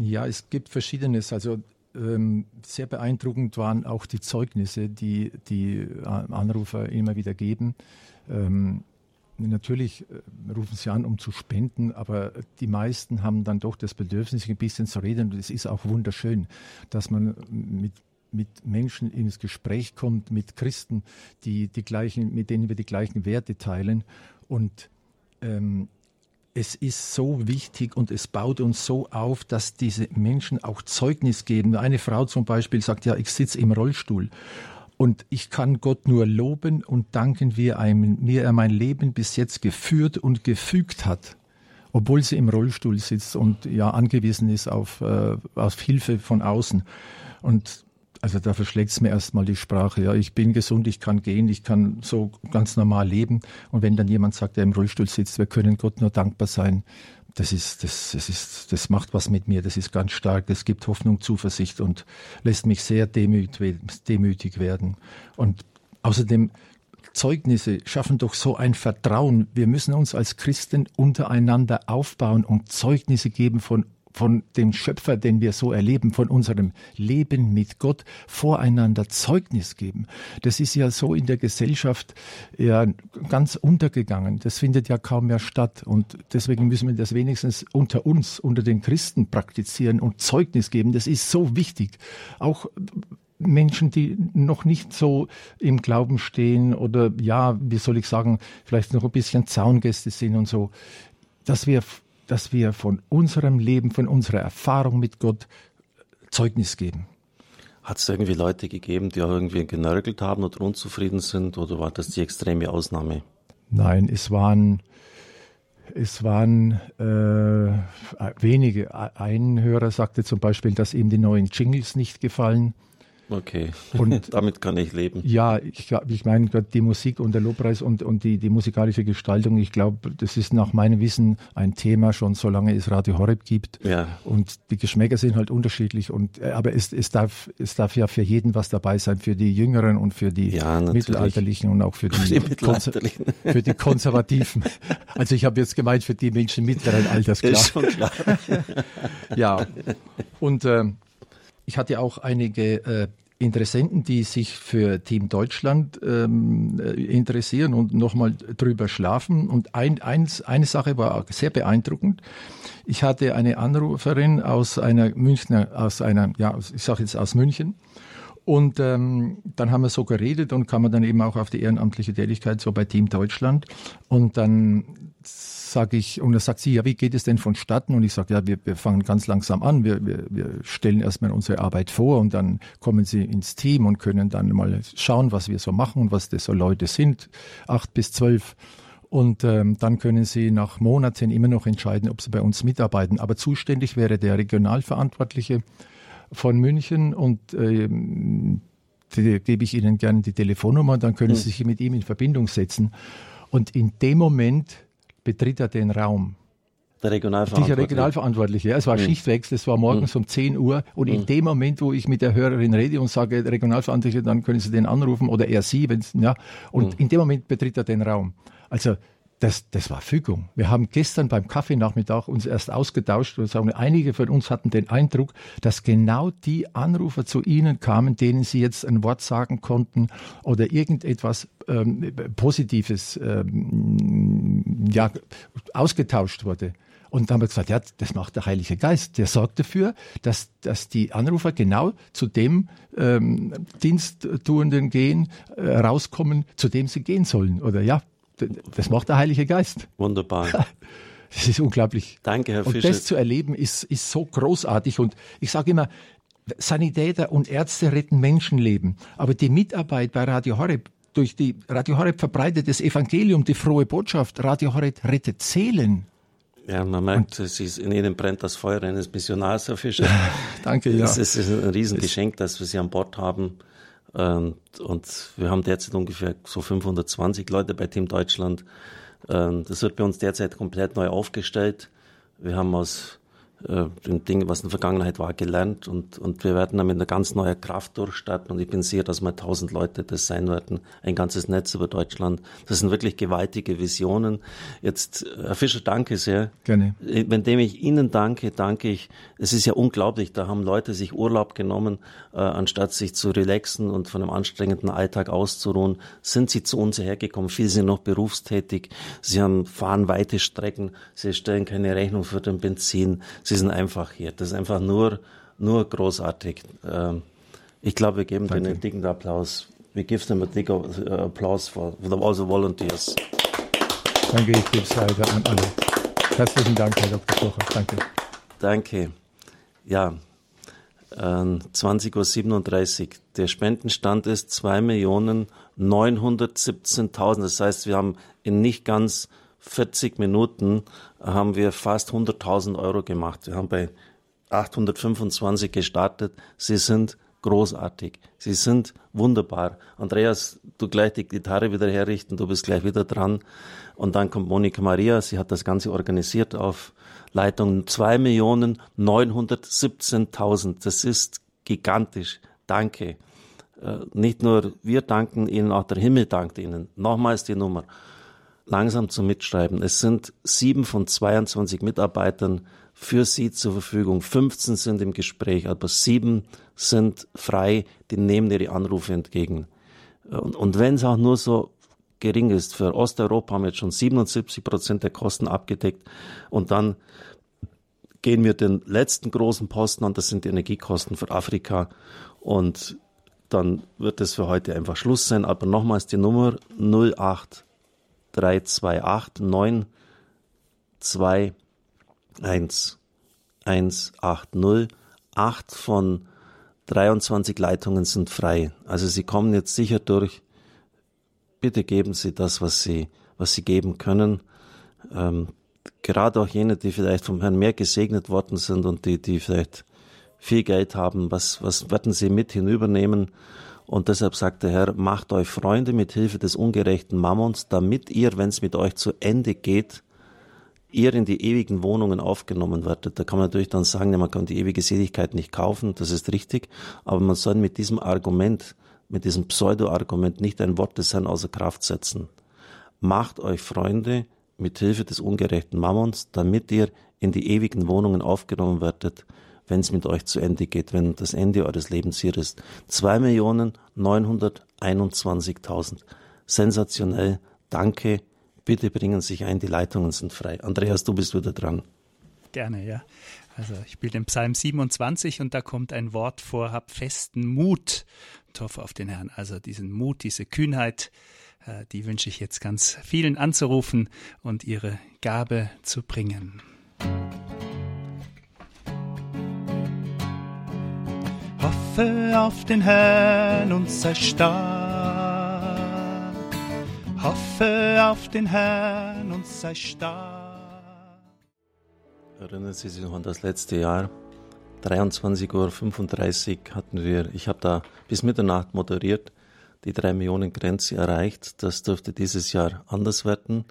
Ja, es gibt Verschiedenes. Also ähm, sehr beeindruckend waren auch die Zeugnisse, die die Anrufer immer wieder geben. Ähm, natürlich äh, rufen sie an, um zu spenden, aber die meisten haben dann doch das Bedürfnis, ein bisschen zu reden. Und es ist auch wunderschön, dass man mit mit Menschen ins Gespräch kommt, mit Christen, die die gleichen, mit denen wir die gleichen Werte teilen. Und ähm, es ist so wichtig und es baut uns so auf, dass diese Menschen auch Zeugnis geben. Eine Frau zum Beispiel sagt, ja, ich sitze im Rollstuhl und ich kann Gott nur loben und danken, wie er, mir er mein Leben bis jetzt geführt und gefügt hat. Obwohl sie im Rollstuhl sitzt und ja angewiesen ist auf, äh, auf Hilfe von außen. Und also da verschlägt es mir erstmal die Sprache. Ja, ich bin gesund, ich kann gehen, ich kann so ganz normal leben. Und wenn dann jemand sagt, der im Rollstuhl sitzt, wir können Gott nur dankbar sein, das ist, das, das ist, das macht was mit mir, das ist ganz stark, das gibt Hoffnung, Zuversicht und lässt mich sehr demütig werden. Und außerdem, Zeugnisse schaffen doch so ein Vertrauen. Wir müssen uns als Christen untereinander aufbauen und Zeugnisse geben von von dem Schöpfer, den wir so erleben, von unserem Leben mit Gott voreinander Zeugnis geben. Das ist ja so in der Gesellschaft ja ganz untergegangen. Das findet ja kaum mehr statt. Und deswegen müssen wir das wenigstens unter uns, unter den Christen praktizieren und Zeugnis geben. Das ist so wichtig. Auch Menschen, die noch nicht so im Glauben stehen oder ja, wie soll ich sagen, vielleicht noch ein bisschen Zaungäste sind und so, dass wir dass wir von unserem Leben, von unserer Erfahrung mit Gott Zeugnis geben. Hat es irgendwie Leute gegeben, die auch irgendwie genörgelt haben oder unzufrieden sind oder war das die extreme Ausnahme? Nein, es waren, es waren äh, wenige. Ein Hörer sagte zum Beispiel, dass ihm die neuen Jingles nicht gefallen. Okay, und damit kann ich leben. Ja, ich, ich meine, die Musik und der Lobpreis und, und die, die musikalische Gestaltung, ich glaube, das ist nach meinem Wissen ein Thema schon, solange es Radio Horeb gibt. Ja. Und die Geschmäcker sind halt unterschiedlich. Und, äh, aber es, es, darf, es darf ja für jeden was dabei sein, für die Jüngeren und für die ja, Mittelalterlichen und auch für die, die Mittelalterlichen. für die Konservativen. Also ich habe jetzt gemeint, für die Menschen mittleren Alters, klar. Ist schon klar. ja. Und äh, ich hatte auch einige äh, Interessenten, die sich für Team Deutschland ähm, äh, interessieren und nochmal drüber schlafen. Und ein, eins, eine Sache war sehr beeindruckend. Ich hatte eine Anruferin aus einer Münchner, aus einer, ja, ich sage jetzt aus München. Und ähm, dann haben wir so geredet und kam dann eben auch auf die ehrenamtliche Tätigkeit so bei Team Deutschland. Und dann sage ich, und da sagt sie, ja, wie geht es denn vonstatten? Und ich sage, ja, wir, wir fangen ganz langsam an. Wir, wir, wir stellen erstmal unsere Arbeit vor und dann kommen sie ins Team und können dann mal schauen, was wir so machen und was das so Leute sind, acht bis zwölf. Und ähm, dann können sie nach Monaten immer noch entscheiden, ob sie bei uns mitarbeiten. Aber zuständig wäre der Regionalverantwortliche von München und ähm, die, gebe ich Ihnen gerne die Telefonnummer, dann können Sie sich mit ihm in Verbindung setzen. Und in dem Moment betritt er den Raum. Der Regionalverantwortliche. Der Regionalverantwortliche. Ja, es war mhm. Schichtwechsel, es war morgens mhm. um 10 Uhr und mhm. in dem Moment, wo ich mit der Hörerin rede und sage, Regionalverantwortliche, dann können Sie den anrufen oder er Sie, wenn ja, und mhm. in dem Moment betritt er den Raum. Also das, das war Fügung. Wir haben gestern beim Kaffeenachmittag uns erst ausgetauscht und sagen, einige von uns hatten den Eindruck, dass genau die Anrufer zu Ihnen kamen, denen Sie jetzt ein Wort sagen konnten oder irgendetwas ähm, Positives ähm, ja, ausgetauscht wurde. Und dann haben wir gesagt, ja, das macht der Heilige Geist. Der sorgt dafür, dass, dass die Anrufer genau zu dem ähm, Diensttuenden gehen, äh, rauskommen, zu dem sie gehen sollen. Oder ja, das macht der Heilige Geist. Wunderbar. Das ist unglaublich. Danke, Herr Fischer. Und das zu erleben ist, ist so großartig. Und ich sage immer, Sanitäter und Ärzte retten Menschenleben. Aber die Mitarbeit bei Radio Horeb, durch die Radio Horeb verbreitet das Evangelium, die frohe Botschaft, Radio Horeb rettet Seelen. Ja, man merkt, es ist, in Ihnen brennt das Feuer eines Missionars, Herr Fischer. Danke, ja. Es ist, es ist ein Riesengeschenk, dass wir Sie an Bord haben. Ähm, und wir haben derzeit ungefähr so 520 Leute bei Team Deutschland. Ähm, das wird bei uns derzeit komplett neu aufgestellt. Wir haben aus äh, den Dingen, was in der Vergangenheit war, gelernt und, und wir werden damit eine ganz neue Kraft durchstarten und ich bin sicher, dass mal tausend Leute das sein werden, ein ganzes Netz über Deutschland. Das sind wirklich gewaltige Visionen. Jetzt, Herr Fischer, danke sehr. Gerne. Indem ich Ihnen danke, danke ich, es ist ja unglaublich, da haben Leute sich Urlaub genommen, äh, anstatt sich zu relaxen und von einem anstrengenden Alltag auszuruhen, sind sie zu uns hergekommen. Viele sind noch berufstätig, sie haben, fahren weite Strecken, sie stellen keine Rechnung für den Benzin, Sie sind einfach hier. Das ist einfach nur, nur großartig. Ähm, ich glaube, wir geben Danke. denen einen dicken Applaus. We give them a big applause for, for all the volunteers. Danke, ich gebe es weiter an alle. Herzlichen Dank, Herr Dr. Kocher. Danke. Danke. Ja, äh, 20.37 Uhr. Der Spendenstand ist 2.917.000. Das heißt, wir haben in nicht ganz 40 Minuten haben wir fast 100.000 Euro gemacht. Wir haben bei 825 gestartet. Sie sind großartig. Sie sind wunderbar. Andreas, du gleich die Gitarre wieder herrichten, du bist gleich wieder dran. Und dann kommt Monika Maria, sie hat das Ganze organisiert auf Leitung 2.917.000. Das ist gigantisch. Danke. Äh, nicht nur wir danken Ihnen, auch der Himmel dankt Ihnen. Nochmals die Nummer langsam zum Mitschreiben. Es sind sieben von 22 Mitarbeitern für Sie zur Verfügung. 15 sind im Gespräch, aber sieben sind frei, die nehmen Ihre Anrufe entgegen. Und, und wenn es auch nur so gering ist, für Osteuropa haben wir jetzt schon 77 Prozent der Kosten abgedeckt und dann gehen wir den letzten großen Posten an, das sind die Energiekosten für Afrika und dann wird es für heute einfach Schluss sein. Aber nochmals die Nummer 08 328 921 180. Acht von 23 Leitungen sind frei. Also Sie kommen jetzt sicher durch. Bitte geben Sie das, was Sie, was Sie geben können. Ähm, gerade auch jene, die vielleicht vom Herrn mehr gesegnet worden sind und die, die vielleicht viel Geld haben, was, was werden Sie mit hinübernehmen? Und deshalb sagt der Herr, macht euch Freunde mit Hilfe des ungerechten Mammons, damit ihr, wenn es mit euch zu Ende geht, ihr in die ewigen Wohnungen aufgenommen werdet. Da kann man natürlich dann sagen, ja, man kann die ewige Seligkeit nicht kaufen, das ist richtig, aber man soll mit diesem Argument, mit diesem Pseudo-Argument nicht ein Wort des Herrn außer Kraft setzen. Macht euch Freunde mit Hilfe des ungerechten Mammons, damit ihr in die ewigen Wohnungen aufgenommen werdet, wenn es mit euch zu Ende geht, wenn das Ende eures Lebens hier ist. 2.921.000. Sensationell. Danke. Bitte bringen Sie sich ein, die Leitungen sind frei. Andreas, du bist wieder dran. Gerne, ja. Also ich spiele den Psalm 27 und da kommt ein Wort vor, hab festen Mut und hoffe auf den Herrn. Also diesen Mut, diese Kühnheit, äh, die wünsche ich jetzt ganz vielen anzurufen und ihre Gabe zu bringen. Hoffe auf den Herrn und sei stark. Hoffe auf den Herrn und sei stark. Erinnern Sie sich noch an das letzte Jahr? 23.35 Uhr hatten wir, ich habe da bis Mitternacht moderiert, die 3 Millionen Grenze erreicht. Das dürfte dieses Jahr anders werden.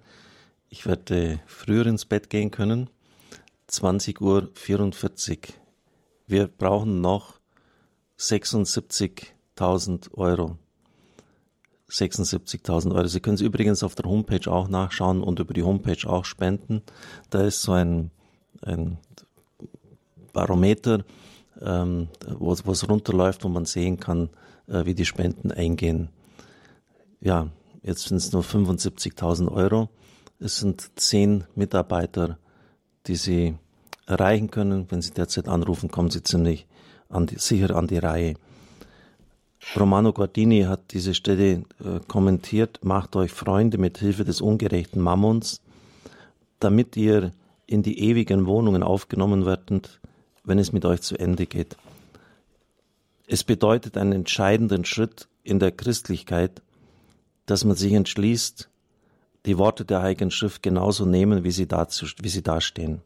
Ich werde früher ins Bett gehen können. 20.44 Uhr. Wir brauchen noch 76.000 Euro. 76.000 Euro. Sie können es übrigens auf der Homepage auch nachschauen und über die Homepage auch spenden. Da ist so ein, ein Barometer, ähm, wo es runterläuft, wo man sehen kann, äh, wie die Spenden eingehen. Ja, jetzt sind es nur 75.000 Euro. Es sind zehn Mitarbeiter, die Sie erreichen können. Wenn Sie derzeit anrufen, kommen Sie ziemlich an die, sicher an die Reihe. Romano Guardini hat diese Stelle äh, kommentiert, macht euch Freunde mit Hilfe des ungerechten Mammons, damit ihr in die ewigen Wohnungen aufgenommen werdet, wenn es mit euch zu Ende geht. Es bedeutet einen entscheidenden Schritt in der Christlichkeit, dass man sich entschließt, die Worte der Heiligen Schrift genauso nehmen, wie sie, dazu, wie sie dastehen.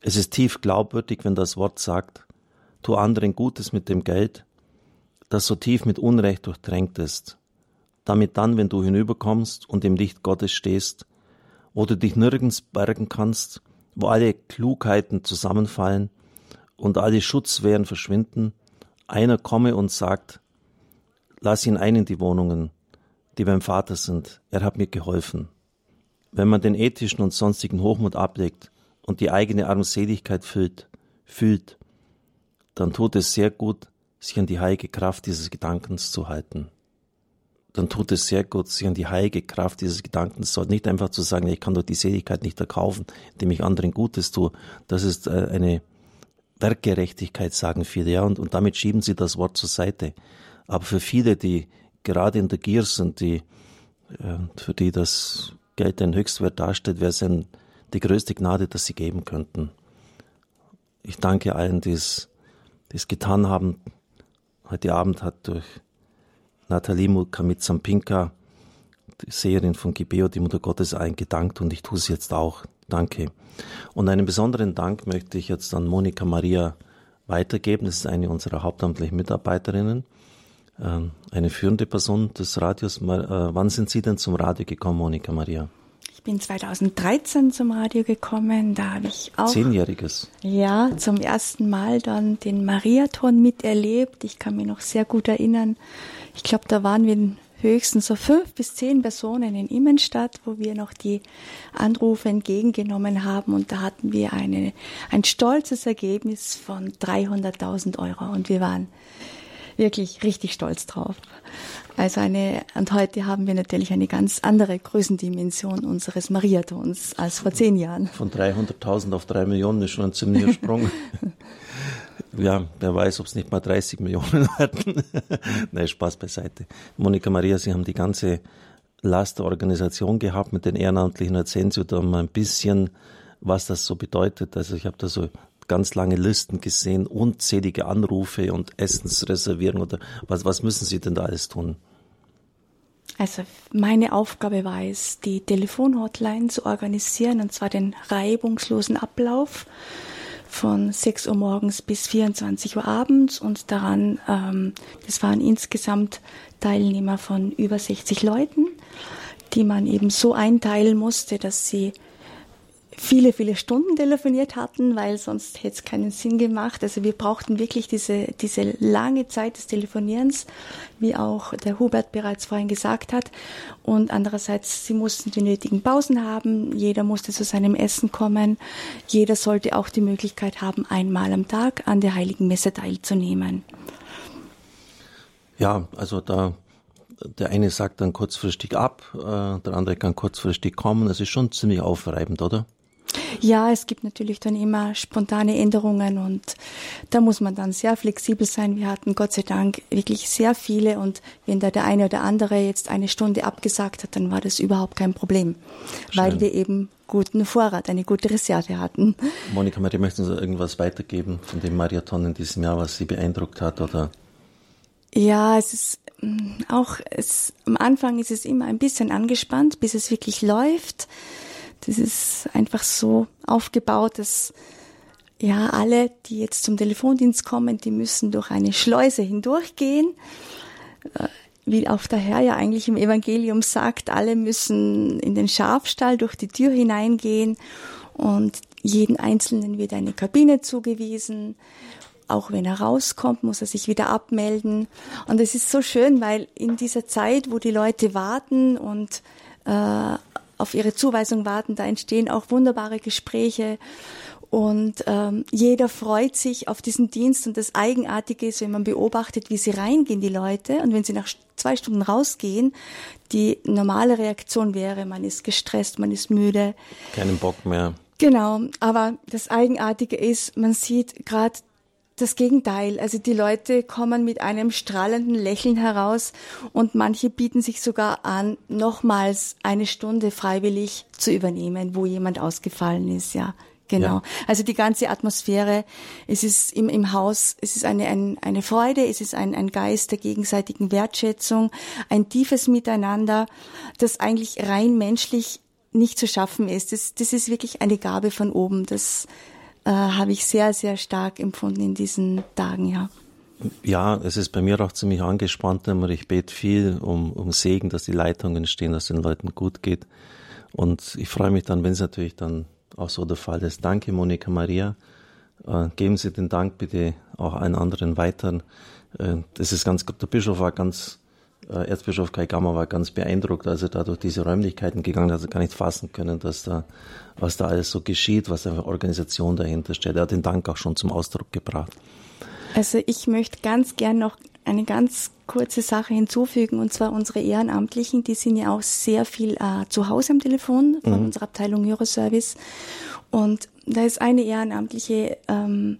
Es ist tief glaubwürdig, wenn das Wort sagt, tu anderen Gutes mit dem Geld, das so tief mit Unrecht durchtränkt ist, damit dann, wenn du hinüberkommst und im Licht Gottes stehst, wo du dich nirgends bergen kannst, wo alle Klugheiten zusammenfallen und alle Schutzwehren verschwinden, einer komme und sagt, lass ihn ein in die Wohnungen, die beim Vater sind, er hat mir geholfen. Wenn man den ethischen und sonstigen Hochmut ablegt und die eigene Armseligkeit füllt, fühlt, dann tut es sehr gut, sich an die heilige Kraft dieses Gedankens zu halten. Dann tut es sehr gut, sich an die heilige Kraft dieses Gedankens zu halten. Nicht einfach zu sagen, ich kann doch die Seligkeit nicht erkaufen, indem ich anderen Gutes tue. Das ist äh, eine Werkgerechtigkeit, sagen viele, ja, und, und damit schieben sie das Wort zur Seite. Aber für viele, die gerade in der Gier sind, die, äh, für die das Geld den Höchstwert darstellt, wäre es ein, die größte Gnade, dass sie geben könnten. Ich danke allen, die es, es getan haben. Heute Abend hat durch Nathalie Mukamit-Sampinka, die Seherin von Gibeo, die Mutter Gottes, eingedankt und ich tue es jetzt auch. Danke. Und einen besonderen Dank möchte ich jetzt an Monika Maria weitergeben. Das ist eine unserer hauptamtlichen Mitarbeiterinnen, ähm, eine führende Person des Radios. Äh, wann sind Sie denn zum Radio gekommen, Monika Maria? Ich bin 2013 zum Radio gekommen. Da habe ich auch. Zehnjähriges. Ja, zum ersten Mal dann den Mariathon miterlebt. Ich kann mich noch sehr gut erinnern. Ich glaube, da waren wir höchstens so fünf bis zehn Personen in Immenstadt, wo wir noch die Anrufe entgegengenommen haben. Und da hatten wir eine, ein stolzes Ergebnis von 300.000 Euro. Und wir waren wirklich richtig stolz drauf. Also eine, und heute haben wir natürlich eine ganz andere Größendimension unseres Mariathons als vor zehn Jahren. Von 300.000 auf drei Millionen ist schon ein ziemlicher Sprung. ja, wer weiß, ob es nicht mal 30 Millionen werden. Nein, Spaß beiseite. Monika Maria, Sie haben die ganze Last der Organisation gehabt mit den Ehrenamtlichen. Erzählen Sie da mal ein bisschen, was das so bedeutet. Also ich habe da so ganz lange Listen gesehen, unzählige Anrufe und Essensreservierung oder was, was müssen Sie denn da alles tun? Also meine Aufgabe war es, die Telefonhotline zu organisieren und zwar den reibungslosen Ablauf von 6 Uhr morgens bis 24 Uhr abends und daran, ähm, das waren insgesamt Teilnehmer von über 60 Leuten, die man eben so einteilen musste, dass sie viele, viele Stunden telefoniert hatten, weil sonst hätte es keinen Sinn gemacht. Also wir brauchten wirklich diese, diese lange Zeit des Telefonierens, wie auch der Hubert bereits vorhin gesagt hat. Und andererseits, sie mussten die nötigen Pausen haben, jeder musste zu seinem Essen kommen, jeder sollte auch die Möglichkeit haben, einmal am Tag an der Heiligen Messe teilzunehmen. Ja, also da der eine sagt dann kurzfristig ab, äh, der andere kann kurzfristig kommen. Das ist schon ziemlich aufreibend, oder? Ja, es gibt natürlich dann immer spontane Änderungen und da muss man dann sehr flexibel sein. Wir hatten Gott sei Dank wirklich sehr viele und wenn da der eine oder andere jetzt eine Stunde abgesagt hat, dann war das überhaupt kein Problem, Schön. weil wir eben guten Vorrat, eine gute Reserve hatten. Monika, Maria, möchten Sie irgendwas weitergeben von dem Marathon in diesem Jahr, was Sie beeindruckt hat oder? Ja, es ist mm, auch, es, am Anfang ist es immer ein bisschen angespannt, bis es wirklich läuft. Das ist einfach so aufgebaut, dass ja alle, die jetzt zum Telefondienst kommen, die müssen durch eine Schleuse hindurchgehen. Äh, wie auch der Herr ja eigentlich im Evangelium sagt, alle müssen in den Schafstall durch die Tür hineingehen und jeden Einzelnen wird eine Kabine zugewiesen. Auch wenn er rauskommt, muss er sich wieder abmelden. Und es ist so schön, weil in dieser Zeit, wo die Leute warten und äh, auf ihre Zuweisung warten. Da entstehen auch wunderbare Gespräche und ähm, jeder freut sich auf diesen Dienst. Und das Eigenartige ist, wenn man beobachtet, wie sie reingehen, die Leute, und wenn sie nach zwei Stunden rausgehen, die normale Reaktion wäre, man ist gestresst, man ist müde. Keinen Bock mehr. Genau, aber das Eigenartige ist, man sieht gerade das Gegenteil. Also die Leute kommen mit einem strahlenden Lächeln heraus und manche bieten sich sogar an, nochmals eine Stunde freiwillig zu übernehmen, wo jemand ausgefallen ist, ja. Genau. Ja. Also die ganze Atmosphäre, es ist im, im Haus, es ist eine, ein, eine Freude, es ist ein, ein Geist der gegenseitigen Wertschätzung, ein tiefes Miteinander, das eigentlich rein menschlich nicht zu schaffen ist. Das, das ist wirklich eine Gabe von oben. Das äh, habe ich sehr, sehr stark empfunden in diesen Tagen, ja. Ja, es ist bei mir auch ziemlich angespannt immer. Ich bete viel um, um Segen, dass die Leitungen stehen, dass den Leuten gut geht. Und ich freue mich dann, wenn es natürlich dann auch so der Fall ist. Danke, Monika Maria. Äh, geben Sie den Dank bitte auch allen anderen weiteren. Äh, das ist ganz, der Bischof war ganz, äh, Erzbischof Kai Gamma war ganz beeindruckt, als er da durch diese Räumlichkeiten gegangen ist, hat er gar nicht fassen können, dass da, was da alles so geschieht, was da für Organisation dahinter steht. Er hat den Dank auch schon zum Ausdruck gebracht. Also ich möchte ganz gern noch eine ganz kurze Sache hinzufügen, und zwar unsere Ehrenamtlichen, die sind ja auch sehr viel äh, zu Hause am Telefon von mhm. unserer Abteilung Euroservice. Und da ist eine Ehrenamtliche, ähm,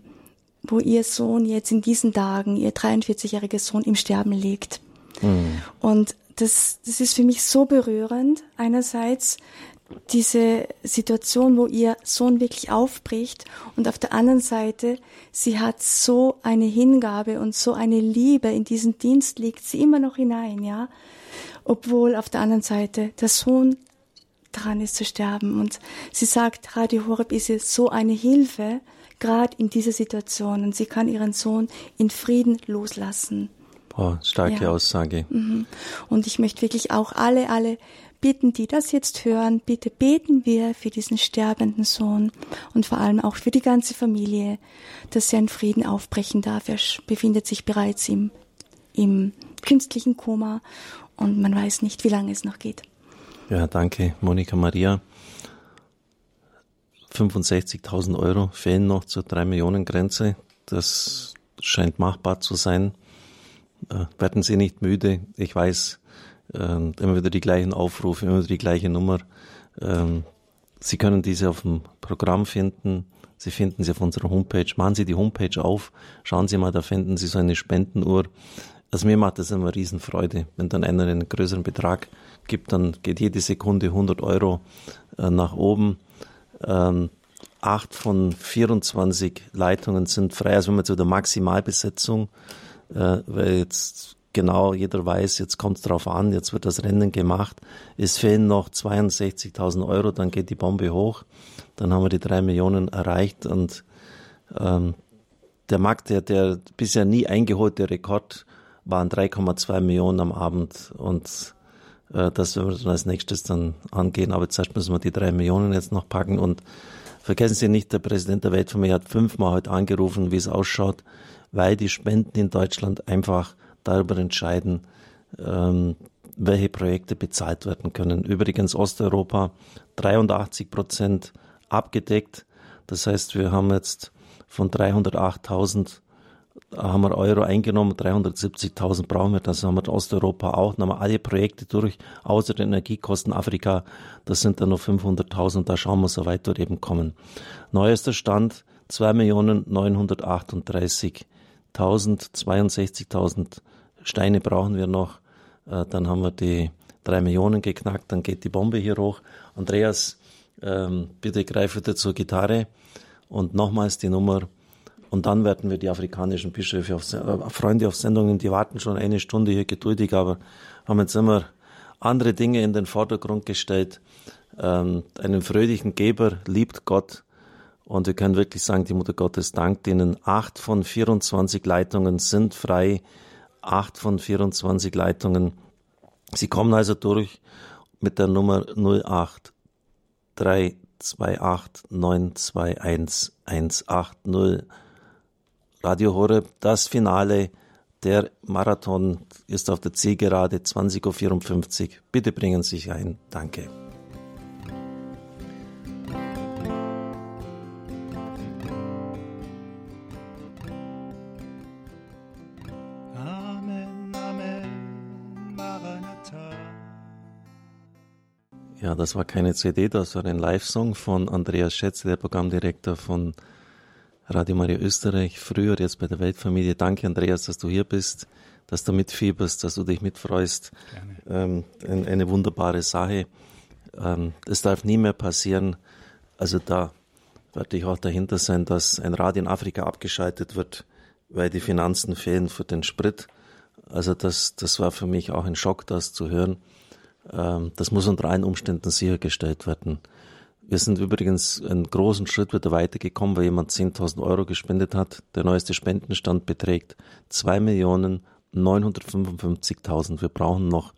wo ihr Sohn jetzt in diesen Tagen, ihr 43-jähriger Sohn, im Sterben liegt. Mhm. Und das, das ist für mich so berührend. Einerseits, diese Situation, wo ihr Sohn wirklich aufbricht und auf der anderen Seite, sie hat so eine Hingabe und so eine Liebe in diesen Dienst legt sie immer noch hinein, ja, obwohl auf der anderen Seite der Sohn dran ist zu sterben und sie sagt, Radio Horeb ist ihr so eine Hilfe, gerade in dieser Situation und sie kann ihren Sohn in Frieden loslassen. Boah, starke ja. Aussage. Mhm. Und ich möchte wirklich auch alle, alle bitten, die das jetzt hören, bitte beten wir für diesen sterbenden Sohn und vor allem auch für die ganze Familie, dass er in Frieden aufbrechen darf. Er befindet sich bereits im, im künstlichen Koma und man weiß nicht, wie lange es noch geht. Ja, danke, Monika Maria. 65.000 Euro fehlen noch zur 3 Millionen Grenze. Das scheint machbar zu sein. Äh, werden Sie nicht müde. Ich weiß, ähm, immer wieder die gleichen Aufrufe, immer wieder die gleiche Nummer. Ähm, Sie können diese auf dem Programm finden. Sie finden sie auf unserer Homepage. Machen Sie die Homepage auf. Schauen Sie mal, da finden Sie so eine Spendenuhr. Also mir macht das immer Riesenfreude. Wenn dann einer einen größeren Betrag gibt, dann geht jede Sekunde 100 Euro äh, nach oben. Ähm, acht von 24 Leitungen sind frei. Also wenn man zu der Maximalbesetzung, äh, weil jetzt genau jeder weiß, jetzt kommt es drauf an, jetzt wird das Rennen gemacht. Es fehlen noch 62.000 Euro, dann geht die Bombe hoch. Dann haben wir die drei Millionen erreicht und ähm, der Markt, der, der bisher nie eingeholte Rekord waren 3,2 Millionen am Abend und äh, das werden wir dann als nächstes dann angehen. Aber zuerst müssen wir die drei Millionen jetzt noch packen und vergessen Sie nicht, der Präsident der Weltfamilie hat fünfmal heute angerufen, wie es ausschaut, weil die Spenden in Deutschland einfach darüber entscheiden, ähm, welche Projekte bezahlt werden können. Übrigens Osteuropa 83 Prozent abgedeckt. Das heißt, wir haben jetzt von 308.000 haben wir Euro eingenommen, 370.000 brauchen wir, das haben wir in Osteuropa auch. Dann haben wir alle Projekte durch, außer den Energiekosten Afrika, das sind dann noch 500.000, da schauen wir, so weit wir eben kommen. Neuester Stand, 2.938.000, 62.000 Steine brauchen wir noch. Äh, dann haben wir die drei Millionen geknackt, dann geht die Bombe hier hoch. Andreas, ähm, bitte greif wieder zur Gitarre und nochmals die Nummer. Und dann werden wir die afrikanischen Bischöfe, auf, äh, Freunde auf Sendungen, die warten schon eine Stunde hier geduldig, aber haben jetzt immer andere Dinge in den Vordergrund gestellt. Ähm, einen fröhlichen Geber liebt Gott. Und wir können wirklich sagen, die Mutter Gottes dankt Ihnen. Acht von 24 Leitungen sind frei acht von 24 Leitungen. Sie kommen also durch mit der Nummer 08328921180. Radio Horeb, das Finale. Der Marathon ist auf der Zielgerade 20.54 Uhr. Bitte bringen Sie sich ein. Danke. Ja, das war keine CD, das war ein Live-Song von Andreas Schätze, der Programmdirektor von Radio Maria Österreich, früher jetzt bei der Weltfamilie. Danke, Andreas, dass du hier bist, dass du mitfieberst, dass du dich mitfreust. Ähm, eine wunderbare Sache. Ähm, das darf nie mehr passieren. Also da werde ich auch dahinter sein, dass ein Radio in Afrika abgeschaltet wird, weil die Finanzen fehlen für den Sprit. Also das, das war für mich auch ein Schock, das zu hören. Ähm, das muss unter allen Umständen sichergestellt werden. Wir sind übrigens einen großen Schritt wieder weitergekommen, weil jemand 10.000 Euro gespendet hat. Der neueste Spendenstand beträgt 2.955.000. Wir brauchen noch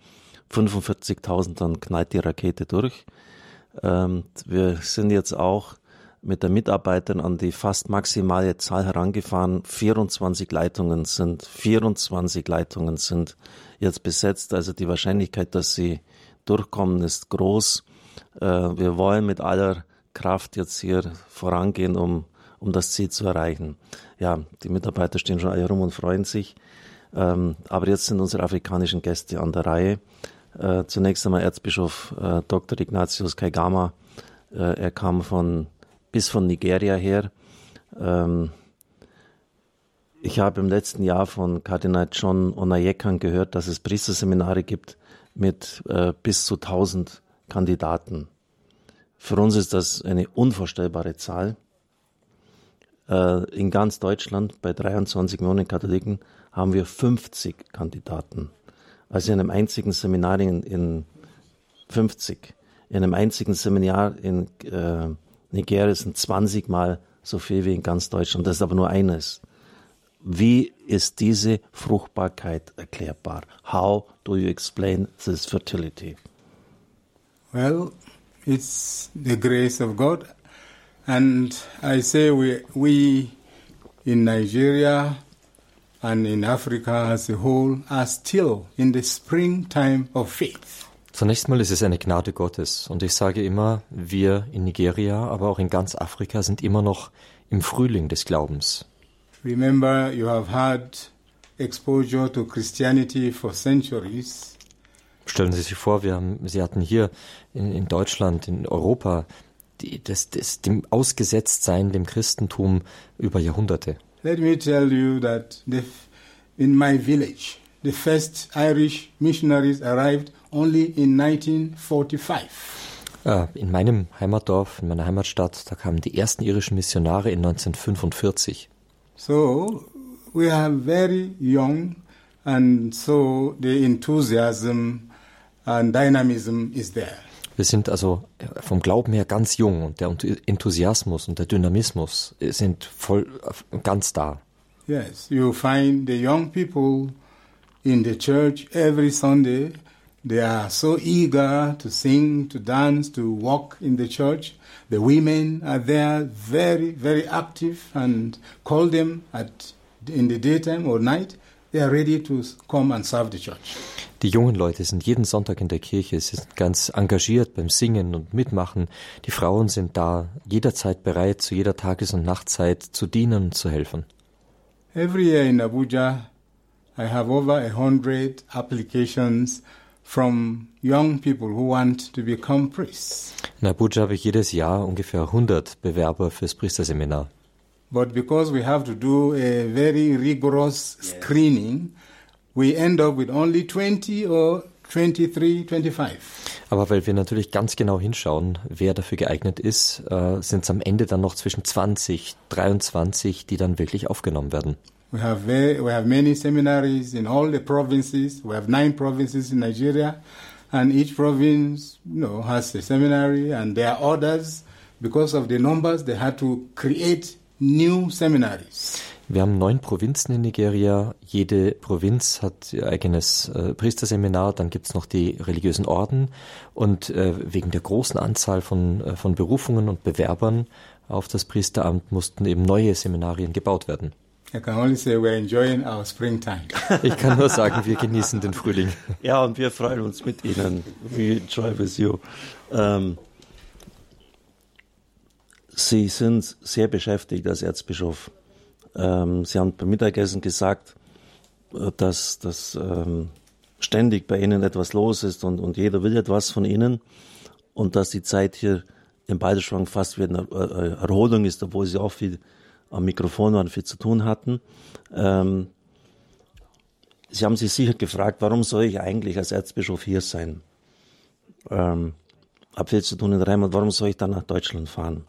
45.000, dann knallt die Rakete durch. Ähm, wir sind jetzt auch mit der Mitarbeitern an die fast maximale Zahl herangefahren. 24 Leitungen sind, 24 Leitungen sind jetzt besetzt. Also die Wahrscheinlichkeit, dass sie durchkommen, ist groß. Äh, wir wollen mit aller Kraft jetzt hier vorangehen, um, um das Ziel zu erreichen. Ja, die Mitarbeiter stehen schon alle rum und freuen sich. Ähm, aber jetzt sind unsere afrikanischen Gäste an der Reihe. Äh, zunächst einmal Erzbischof äh, Dr. Ignatius Kaigama. er kam von bis von Nigeria her. Ähm, ich habe im letzten Jahr von Kardinal John Onayekan gehört, dass es Priesterseminare gibt mit äh, bis zu 1000 Kandidaten. Für uns ist das eine unvorstellbare Zahl. Äh, in ganz Deutschland bei 23 Millionen Katholiken haben wir 50 Kandidaten. Also in einem einzigen Seminar in, in 50. In einem einzigen Seminar in äh, Nigeria sind 20 Mal so viel wie in ganz Deutschland. Das ist aber nur eines. Wie ist diese Fruchtbarkeit erklärbar? How do you explain this fertility? Well, it's the grace of God. And I say we, we in Nigeria and in Africa as a whole are still in the springtime of faith. Zunächst mal ist es eine Gnade Gottes. Und ich sage immer, wir in Nigeria, aber auch in ganz Afrika sind immer noch im Frühling des Glaubens. Remember, you have had exposure to Christianity for centuries. Stellen Sie sich vor, wir haben, Sie hatten hier in, in Deutschland, in Europa, die, das, das, dem Ausgesetztsein dem Christentum über Jahrhunderte. Let me tell you that the, in my village, the first Irish missionaries arrived only in 1945. Uh, in meinem Heimatdorf, in meiner Heimatstadt, da kamen die ersten irischen Missionare in 1945. So we are very young and so the enthusiasm and dynamism is there. Wir sind also vom Glauben her ganz jung und der Enthusiasmus und der Dynamismus sind voll ganz da. Yes, you find the young people in the church every Sunday They are so eager to sing, to dance, to walk in the church. The women are there very, very active and call them at, in the daytime or night. They are ready to come and serve the church. Die jungen Leute sind jeden Sonntag in der Kirche, sie sind ganz engagiert beim Singen und Mitmachen. Die Frauen sind da jederzeit bereit, zu jeder Tages- und Nachtzeit zu dienen und zu helfen. Every year in Abuja, I have over a hundred applications from young people who want to become priests. In Abuja habe ich jedes Jahr ungefähr 100 Bewerber fürs Priesterseminar. But because we have to do a very rigorous screening, we end up with only 20 or 23, 25. Aber weil wir natürlich ganz genau hinschauen, wer dafür geeignet ist, äh, sind es am Ende dann noch zwischen 20, 23, die dann wirklich aufgenommen werden. We have, very, we have many seminaries in all the provinces. We have nine provinces in Nigeria, and each province, you know, has a seminary, and there are orders because of the numbers. They had to create new seminaries. Wir haben neun Provinzen in Nigeria. Jede Provinz hat ihr eigenes äh, Priesterseminar. Dann gibt's noch die religiösen Orden. Und äh, wegen der großen Anzahl von, äh, von Berufungen und Bewerbern auf das Priesteramt mussten eben neue Seminarien gebaut werden. I can only say we're enjoying our springtime. Ich kann nur sagen, wir genießen den Frühling. Ja, und wir freuen uns mit Ihnen. We enjoy with you. Ähm, Sie sind sehr beschäftigt als Erzbischof. Ähm, Sie haben beim Mittagessen gesagt, äh, dass, dass ähm, ständig bei Ihnen etwas los ist und, und jeder will etwas von Ihnen und dass die Zeit hier im Balderschwang fast wie eine äh, Erholung ist, obwohl Sie auch viel am Mikrofon waren, viel zu tun hatten. Ähm, Sie haben sich sicher gefragt, warum soll ich eigentlich als Erzbischof hier sein? Ähm, hab viel zu tun in Rheinland, warum soll ich dann nach Deutschland fahren?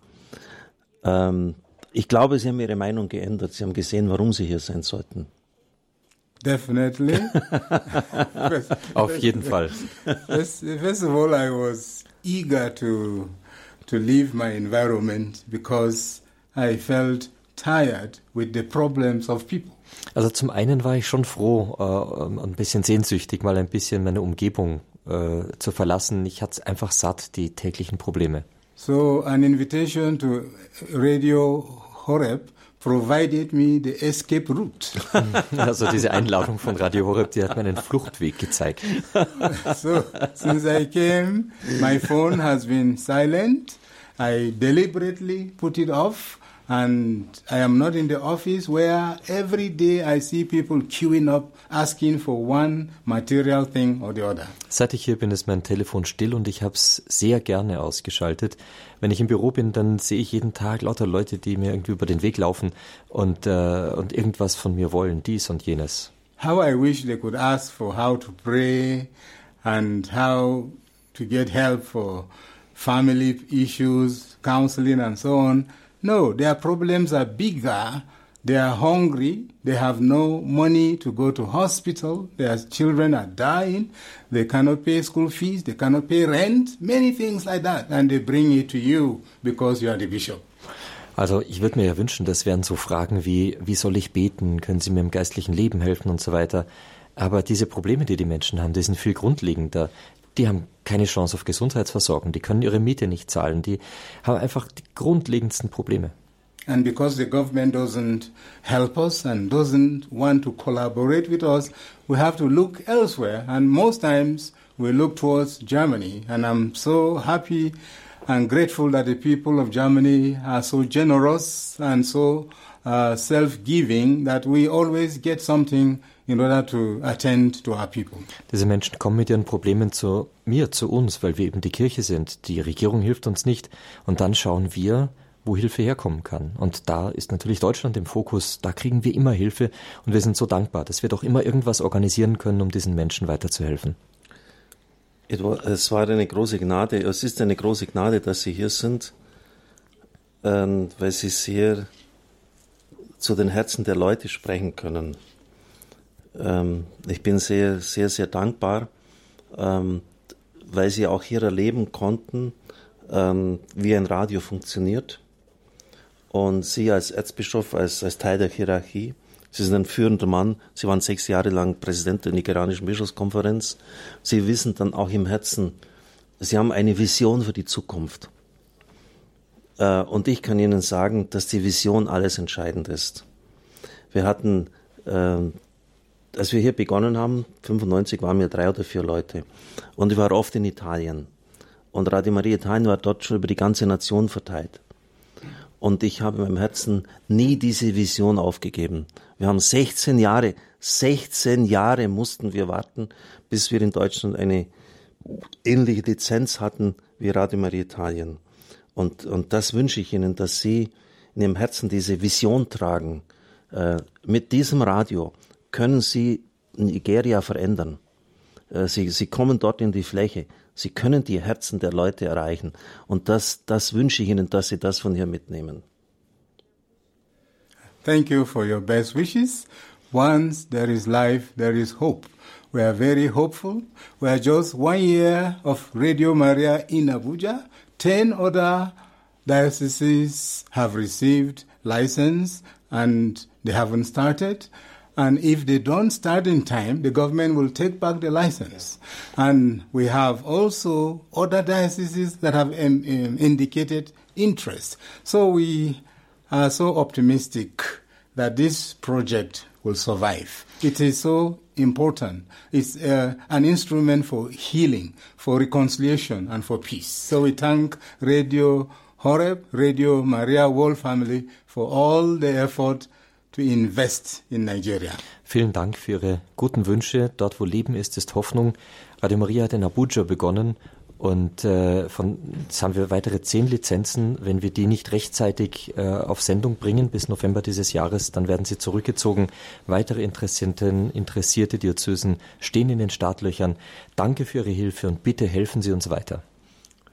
Ähm, ich glaube, Sie haben Ihre Meinung geändert. Sie haben gesehen, warum Sie hier sein sollten. Definitely. Auf jeden Fall. First, first of all, I was eager to to leave my environment because I felt tired with the problems of people. Also zum einen war ich schon froh, äh, ein bisschen sehnsüchtig, mal ein bisschen meine Umgebung äh, zu verlassen. Ich hatte einfach satt, die täglichen Probleme. So an invitation to Radio Horeb provided me the escape route. Also diese Einladung von Radio Horeb, die hat mir einen Fluchtweg gezeigt. so since I came, my phone has been silent. I deliberately put it off and I am not in the office where every day I see people queuing up asking for one material thing or the other. Seit ich hier bin, ist mein Telefon still und ich habe es sehr gerne ausgeschaltet. Wenn ich im Büro bin, dann sehe ich jeden Tag lauter Leute, die mir irgendwie über den Weg laufen und, äh, und irgendwas von mir wollen, dies und jenes. How I wish they could ask for how to pray and how to get help for family issues, counseling and so on. No, their problems are bigger. They are hungry. They have no money to go to hospital. Their children are dying. They cannot pay school fees. They cannot pay rent. Many things like that. And they bring it to you because you are the bishop. Also ich würde mir ja wünschen, das wären so Fragen wie, wie soll ich beten? Können Sie mir im geistlichen Leben helfen und so weiter? Aber diese Probleme, die die Menschen haben, die sind viel grundlegender. Die haben keine Chance auf Gesundheitsversorgung, die können ihre Miete nicht zahlen, die haben einfach die grundlegendsten Probleme. And because the government doesn't help us and doesn't want to collaborate with us, we have to look elsewhere. And most times we look towards Germany. And I'm so happy and grateful that the people of Germany are so generous and so uh, self giving that we always get something in order to attend to our people. Diese Menschen kommen mit ihren Problemen zu mir, zu uns, weil wir eben die Kirche sind. Die Regierung hilft uns nicht. Und dann schauen wir, wo Hilfe herkommen kann. Und da ist natürlich Deutschland im Fokus. Da kriegen wir immer Hilfe. Und wir sind so dankbar, dass wir doch immer irgendwas organisieren können, um diesen Menschen weiterzuhelfen. Es war eine große Gnade, es ist eine große Gnade, dass Sie hier sind, weil Sie sehr zu den Herzen der Leute sprechen können. Ähm, ich bin sehr, sehr, sehr dankbar, ähm, weil Sie auch hier erleben konnten, wie ein Radio funktioniert. Und Sie als Erzbischof, als, als Teil der Hierarchie, Sie sind ein führender Mann. Sie waren sechs Jahre lang Präsident der Nigerianischen Bischofskonferenz. Sie wissen dann auch im Herzen, Sie haben eine Vision für die Zukunft. Äh, und ich kann Ihnen sagen, dass die Vision alles entscheidend ist. Wir hatten, äh, als wir hier begonnen haben, 95 waren wir drei oder vier Leute. Und ich war oft in Italien. Und Radio Maria Italien war dort schon über die ganze Nation verteilt. Und ich habe in meinem Herzen nie diese Vision aufgegeben. Wir haben 16 Jahre, 16 Jahre mussten wir warten, bis wir in Deutschland eine ähnliche Lizenz hatten wie Radio Maria Italien. Und, und das wünsche ich Ihnen, dass Sie in Ihrem Herzen diese Vision tragen. Äh, mit diesem Radio können Sie Nigeria verändern. Äh, Sie, Sie kommen dort in die Fläche. Sie können die Herzen der Leute erreichen. Und das, das wünsche ich Ihnen, dass Sie das von hier mitnehmen. Thank you for your best wishes. Once there is life, there is hope. We are very hopeful. We are just one year of Radio Maria in Abuja. Ten other dioceses have received license and they haven't started. And if they don't start in time, the government will take back the license. And we have also other dioceses that have um, um, indicated interest. So we are so optimistic that this project will survive. It is so important. It's uh, an instrument for healing, for reconciliation, and for peace. So we thank Radio Horeb, Radio Maria World Family for all the effort to invest in Nigeria. Vielen Dank für Ihre guten Wünsche. Dort, wo Leben ist, ist Hoffnung. Radio Maria hat in Abuja begonnen und äh, von, jetzt haben wir weitere zehn Lizenzen. Wenn wir die nicht rechtzeitig äh, auf Sendung bringen bis November dieses Jahres, dann werden sie zurückgezogen. Weitere Interessenten, interessierte Diözesen stehen in den Startlöchern. Danke für Ihre Hilfe und bitte helfen Sie uns weiter.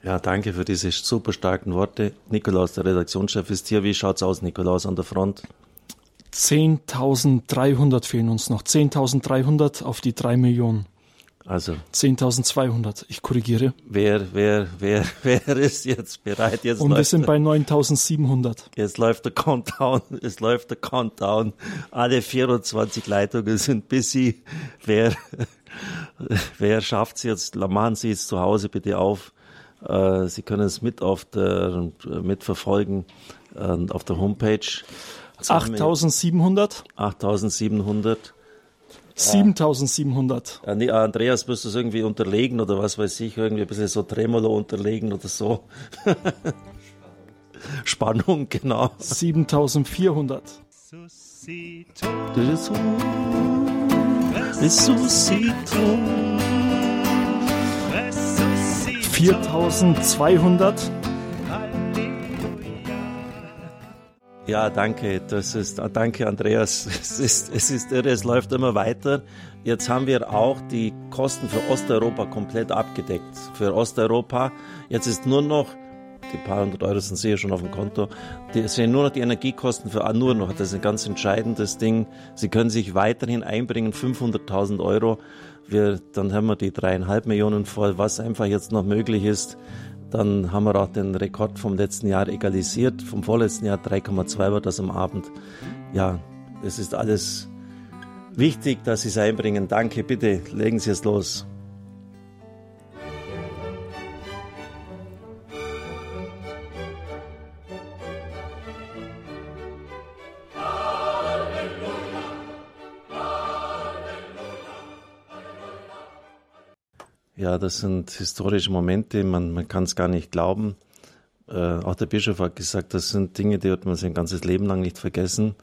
Ja, danke für diese super starken Worte. Nikolaus, der Redaktionschef, ist hier. Wie schaut's aus, Nikolaus, an der Front? 10.300 fehlen uns noch. 10.300 auf die 3 Millionen. Also 10.200. Ich korrigiere. wer, wer, wer, wer ist jetzt bereit? Jetzt Und wir sind der- bei 9.700. Jetzt läuft der Countdown, es läuft der Countdown. Alle 24 Leitungen sind busy. Wer, wer schafft's jetzt? Machen Sie es zu Hause bitte auf. Äh, Sie können es mit auf der, mitverfolgen, äh, auf der Homepage. Jetzt haben wir 8.700. 8700. 7.700. Äh, nee, Andreas, müsst du es irgendwie unterlegen oder was weiß ich, irgendwie ein bisschen so Tremolo unterlegen oder so. Spannung, genau. 7.400. Resuscito. 4.200. Ja, danke. Das ist, ah, danke, Andreas. Es ist, es ist irre, es läuft immer weiter. Jetzt haben wir auch die Kosten für Osteuropa komplett abgedeckt. Für Osteuropa. Jetzt ist nur noch, die paar hundert Euro sind sicher schon auf dem Konto. Die, es sind nur noch die Energiekosten für, nur noch, das ist ein ganz entscheidendes Ding. Sie können sich weiterhin einbringen, 500.000 Euro. Wir, dann haben wir die dreieinhalb Millionen voll, was einfach jetzt noch möglich ist. Dann haben wir auch den Rekord vom letzten Jahr egalisiert. Vom vorletzten Jahr 3,2 war das am Abend. Ja, es ist alles wichtig, dass Sie es einbringen. Danke, bitte legen Sie es los. Das sind historische Momente, man, man kann es gar nicht glauben. Äh, auch der Bischof hat gesagt, das sind Dinge, die wird man sein ganzes Leben lang nicht vergessen.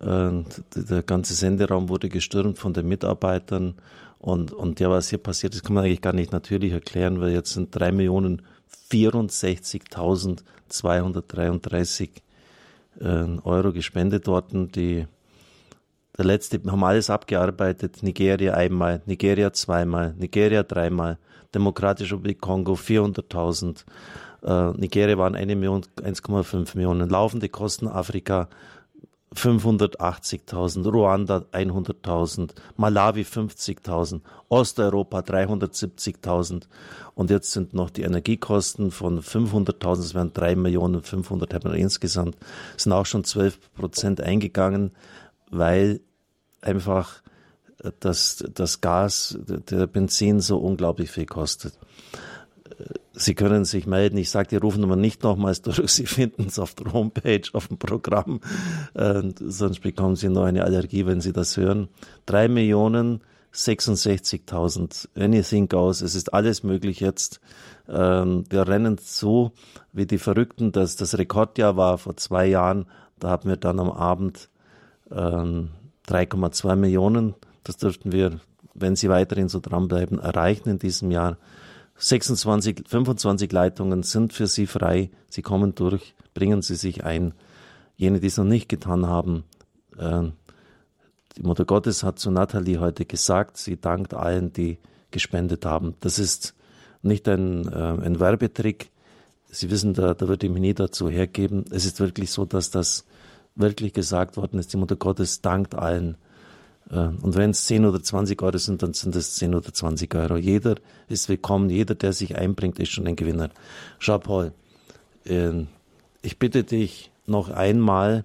Äh, der ganze Senderaum wurde gestürmt von den Mitarbeitern. Und, und ja, was hier passiert ist, kann man eigentlich gar nicht natürlich erklären, weil jetzt sind 3.064.233 äh, Euro gespendet worden. Die, der letzte haben alles abgearbeitet. Nigeria einmal, Nigeria zweimal, Nigeria dreimal, Demokratische Republik Kongo 400.000. Äh, Nigeria waren eine Million, 1,5 Millionen. Laufende Kosten Afrika 580.000, Ruanda 100.000, Malawi 50.000, Osteuropa 370.000 und jetzt sind noch die Energiekosten von 500.000, das wären 3 Millionen 500 haben wir insgesamt, sind auch schon 12 Prozent eingegangen, weil einfach das, das Gas, der Benzin so unglaublich viel kostet. Sie können sich melden. Ich sage die Rufnummer nicht nochmals durch. Sie finden es auf der Homepage, auf dem Programm. Äh, sonst bekommen Sie noch eine Allergie, wenn Sie das hören. Drei Millionen 66.000. Anything goes. Es ist alles möglich jetzt. Ähm, wir rennen so wie die Verrückten. Das, das Rekordjahr war vor zwei Jahren. Da haben wir dann am Abend ähm, 3,2 Millionen. Das dürften wir, wenn Sie weiterhin so dranbleiben, erreichen in diesem Jahr. 26, 25 Leitungen sind für Sie frei. Sie kommen durch, bringen Sie sich ein. Jene, die es noch nicht getan haben, äh, die Mutter Gottes hat zu Nathalie heute gesagt, sie dankt allen, die gespendet haben. Das ist nicht ein, äh, ein Werbetrick. Sie wissen, da, da würde ich mich nie dazu hergeben. Es ist wirklich so, dass das wirklich gesagt worden ist. Die Mutter Gottes dankt allen. Und wenn es 10 oder 20 Euro sind, dann sind es 10 oder 20 Euro. Jeder ist willkommen, jeder, der sich einbringt, ist schon ein Gewinner. Jean-Paul, äh, ich bitte dich noch einmal,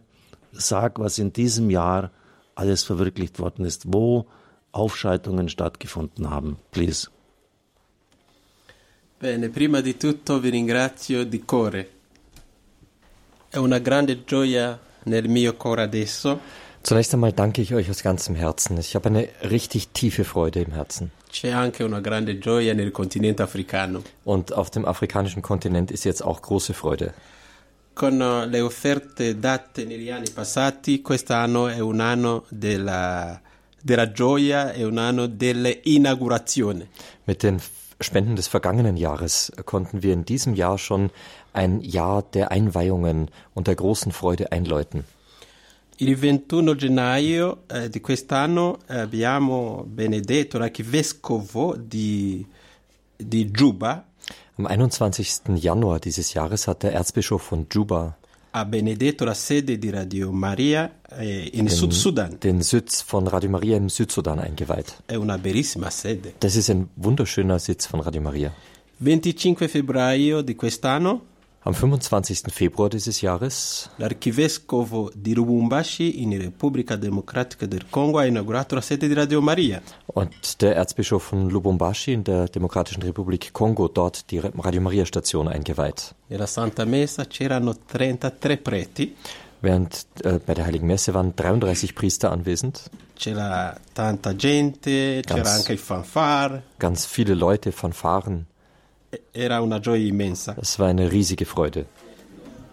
sag, was in diesem Jahr alles verwirklicht worden ist, wo Aufschaltungen stattgefunden haben. Please. Bene, prima di tutto vi ringrazio di cuore. È una grande gioia Zunächst einmal danke ich euch aus ganzem Herzen. Ich habe eine richtig tiefe Freude im Herzen. Und auf dem afrikanischen Kontinent ist jetzt auch große Freude. Con eh, le offerte date negli anni passati, quest'anno è un anno della, della gioia, è un anno dell'inaugurazione. Mit den Spenden des vergangenen Jahres konnten wir in diesem Jahr schon ein Jahr der Einweihungen und der großen Freude einläuten. Il 21 gennaio eh, di quest'anno abbiamo benedetto l'archivescovo di, di Giuba. Am 21. Januar dieses Jahres hat der Erzbischof von Juba ha benedetto la sede di Radio Maria eh, in Sud Sudan. den Sitz von Radio Maria im Südsudan eingeweiht. È una bellissima sede. Das ist ein wunderschöner Sitz von Radio Maria. 25 febbraio di quest'anno Am 25. Februar dieses Jahres l'archivescovo di Lubumbashi in Repubblica Democratica del Congo ha inaugurato la sede di Radio Maria. und der Erzbischof von Lubumbashi in der Demokratischen Republik Kongo dort die Radio Maria Station eingeweiht. Nella Santa Messa c'erano 33 preti, Während äh, bei der Heiligen Messe waren 33 Priester anwesend, c'era tanta gente, c'era anche il fanfare, ganz viele Leute, Fanfaren. Era una gioia immensa. Das war eine riesige Freude.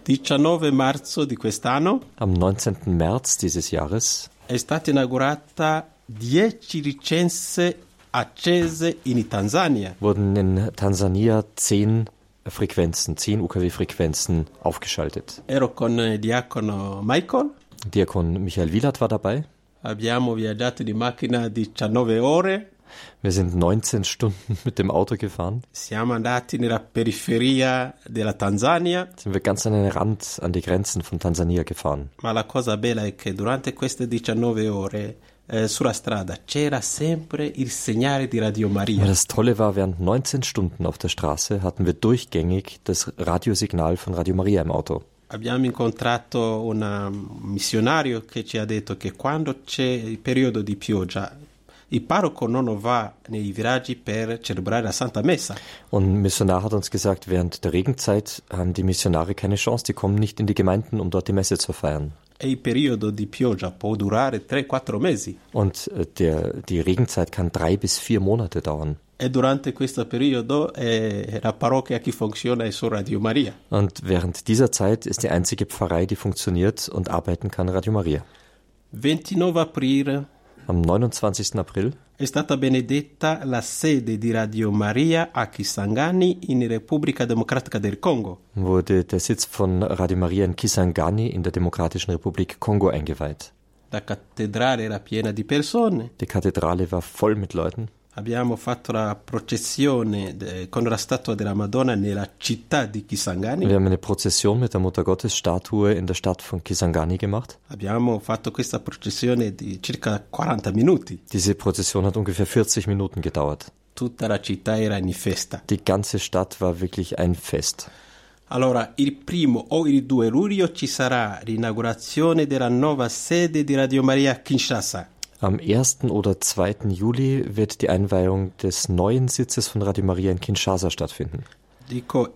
19 marzo di quest'anno Am 19. März dieses Jahres è stata inaugurata 10 licenze accese in Tanzania. wurden in Tansania zehn Frequenzen, zehn UKW-Frequenzen aufgeschaltet. Ero con il diacono Michael, Diakon Michael Wieland war dabei. abbiamo viaggiato di macchina 19 ore, Wir sind 19 Stunden mit dem Auto gefahren. siamo andati nella periferia della Tanzania, Sind wir ganz an den Rand, an die Grenzen von Tansania gefahren. ma la cosa bella è che durante queste 19 ore eh, sulla strada c'era sempre il segnale di Radio Aber Maria. das Tolle war, während 19 Stunden auf der Straße hatten wir durchgängig das Radiosignal von Radio Maria im Auto. Abbiamo incontrato un missionario che ci ha detto che quando c'è il periodo di pioggia il parroco non va nei viraggi per celebrare la Santa Messa. Und ein Missionar hat uns gesagt, während der Regenzeit haben die Missionare keine Chance, die kommen nicht in die Gemeinden, um dort die Messe zu feiern. E il periodo di pioggia può durare 3-4 mesi. Und äh, der, die Regenzeit kann drei bis vier Monate dauern. E durante questo periodo eh, la parrocchia che funziona è su Radio Maria. Und während dieser Zeit ist die einzige Pfarrei, die funktioniert und arbeiten kann, Radio Maria. 29 aprile Am 29. April è stata benedetta la sede di Radio Maria a Kisangani in Repubblica Democratica del Congo. wurde der Sitz von Radio Maria in Kisangani in der Demokratischen Republik Kongo eingeweiht. La cattedrale era piena di persone. Die Kathedrale war voll mit Leuten. Abbiamo fatto la processione de- con la statua della Madonna nella città di Kisangani. Wir haben eine Prozession mit der Muttergottesstatue in der Stadt von Kisangani gemacht. Abbiamo fatto questa processione di circa 40 minuti. Diese Prozession hat ungefähr 40 Minuten gedauert. Tutta la città era in festa. Die ganze Stadt war wirklich ein Fest. Allora, il primo o il 2 luglio ci sarà l'inaugurazione della nuova sede di Radio Maria a Kinshasa. Am 1. oder 2. Juli wird die Einweihung des neuen Sitzes von Radio Maria in Kinshasa stattfinden. Dico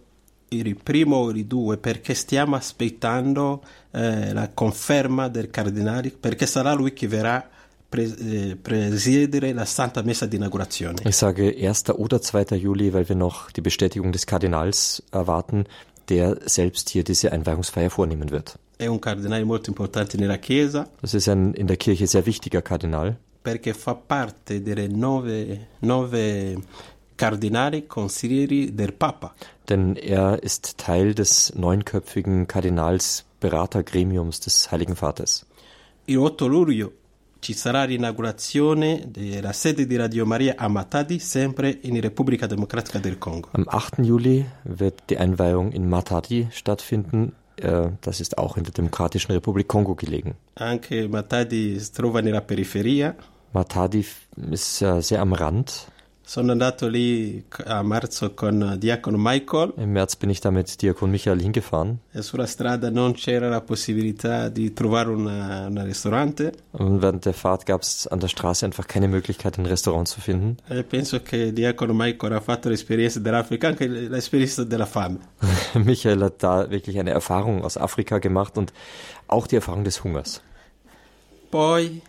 il primo o il 2 perché stiamo aspettando eh, la conferma del cardinale, perché sarà lui che verrà eh, presiedere la Santa Messa di inaugurazione. Ich sage 1. oder 2. Juli, weil wir noch die Bestätigung des Kardinals erwarten, der selbst hier diese Einweihungsfeier vornehmen wird. È un cardinale molto importante nella Chiesa Das ist ein in der Kirche sehr wichtiger Kardinal, perché fa parte delle nove, nove cardinali consiglieri del Papa. denn er ist Teil des neunköpfigen Kardinalsberatergremiums des Heiligen Vaters. Il 8 luglio ci sarà l'inaugurazione della sede di Radio Maria a Matadi, sempre in Repubblica Democratica del Congo. Am 8. Juli wird die Einweihung in Matadi stattfinden. Äh, Das ist auch in der Demokratischen Republik Kongo gelegen. Anche Matadi trova nella periferia. Matadi ist sehr am Rand. Sono andato lì a marzo con Diacono Michael Im März bin ich da mit Diakon Michael hingefahren. e sulla strada non c'era la possibilità di trovare una- un ristorante Und während der Fahrt gab es an der Straße einfach keine Möglichkeit, ein Restaurant zu finden. e penso che Diacono Michael ha fatto l'esperienza dell'Africa, anche l'esperienza della fame. Michael hat da wirklich eine Erfahrung aus Afrika gemacht und auch die Erfahrung des Hungers. Poi